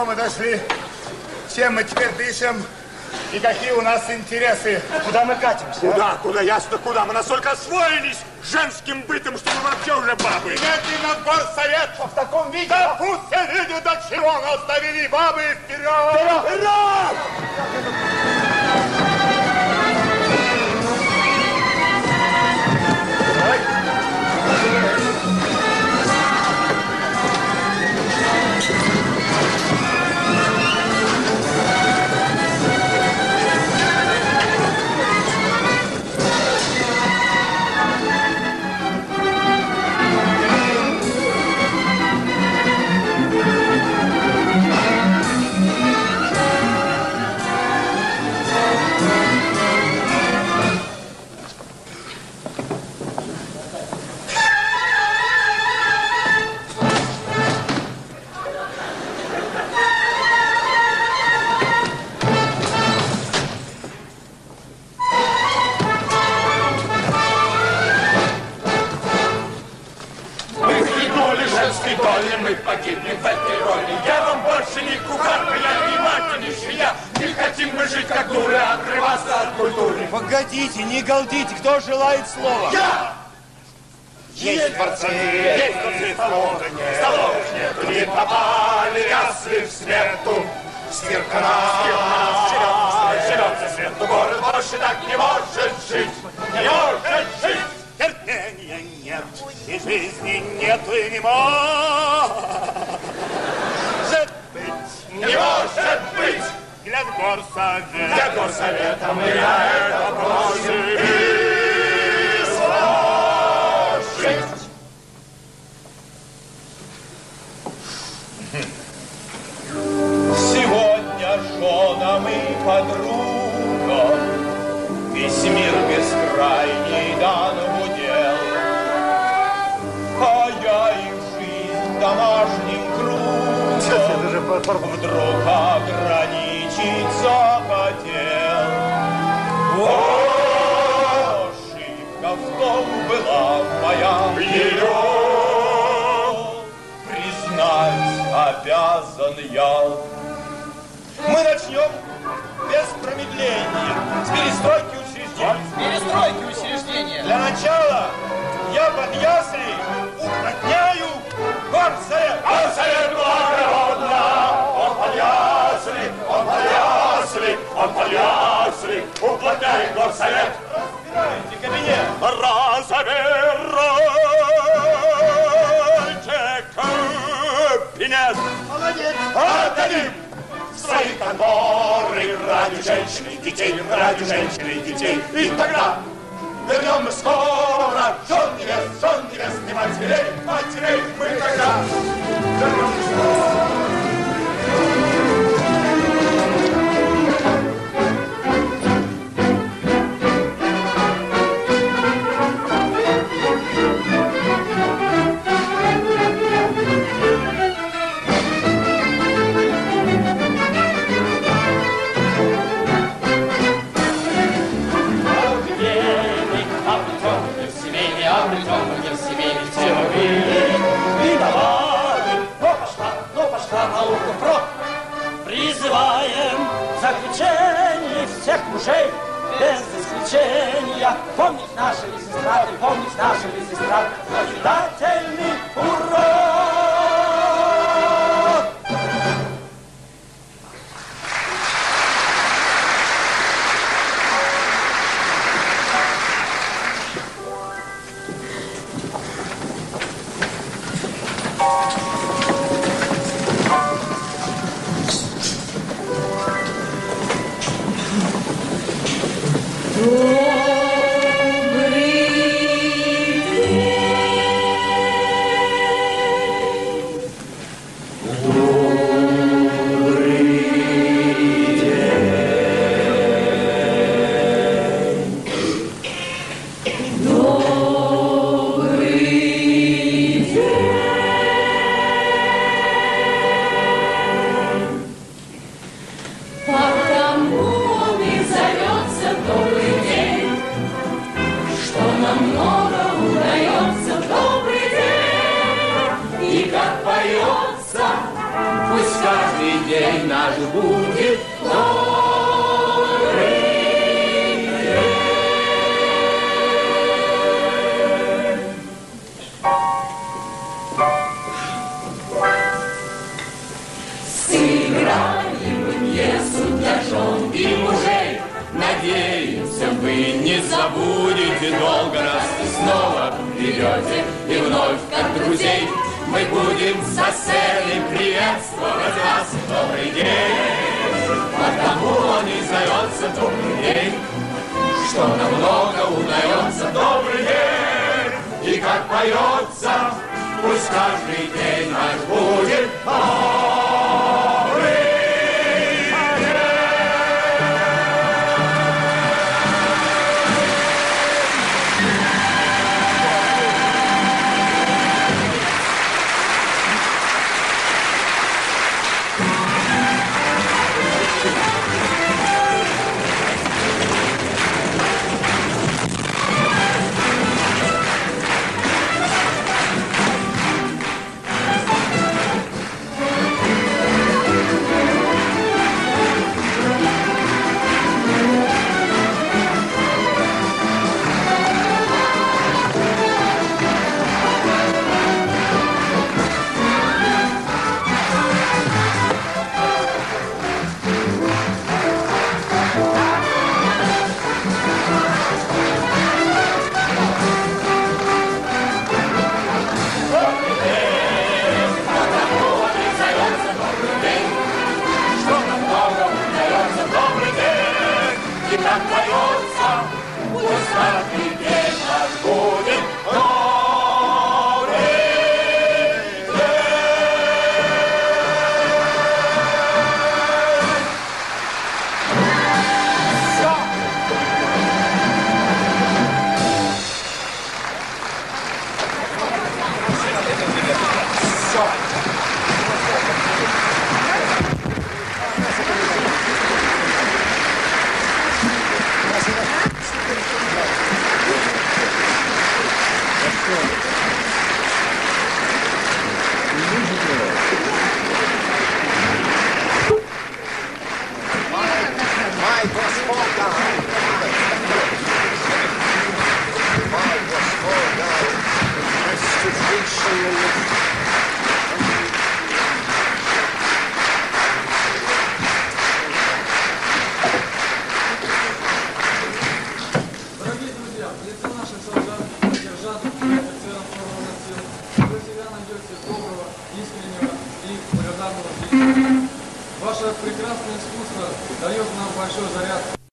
До чего мы дошли? Чем мы теперь дышим? И какие у нас интересы? Куда мы катимся? Куда, куда, ясно, куда? Мы настолько освоились женским бытом, что мы вообще уже бабы. Немедленно в горсовет! В таком виде? Да пусть все видят, от чего нас довели бабы вперед! Вперед! Погодите, не галдите, кто желает слова? Я! Есть дворцы, есть дворцы, столовых нет, столовых нет, не пропали ясли в свету. Стирка нас, живется свету, город больше так не может жить, не может жить. Терпения нет, и жизни нет, и не может быть. Не может быть. Для горсовета. Для горсовета мы на это просим и сложить. Сегодня женам и подругам Весь мир бескрайний дан в удел. А я их жизнь домашним кругом Вдруг ограничить захотел. О, ошибка в том была моя ее Признать обязан я мы начнем без промедления с перестройки учреждений. Перестройки учреждения. Для начала я под ясли уплотняю горсовет. Горсовет благородно, ясли, он под ясли, уплотняет горсовет. Разбирайте кабинет. Разбирайте кабинет. Молодец. Отдадим свои конторы ради женщин и детей, ради женщин и детей. И тогда вернем мы скоро жен невест, жен невест и матерей, матерей мы тогда вернем скоро. Мужей, без исключения. Помнить наши лесестраты, помнить наши лесестраты, назидательный урок.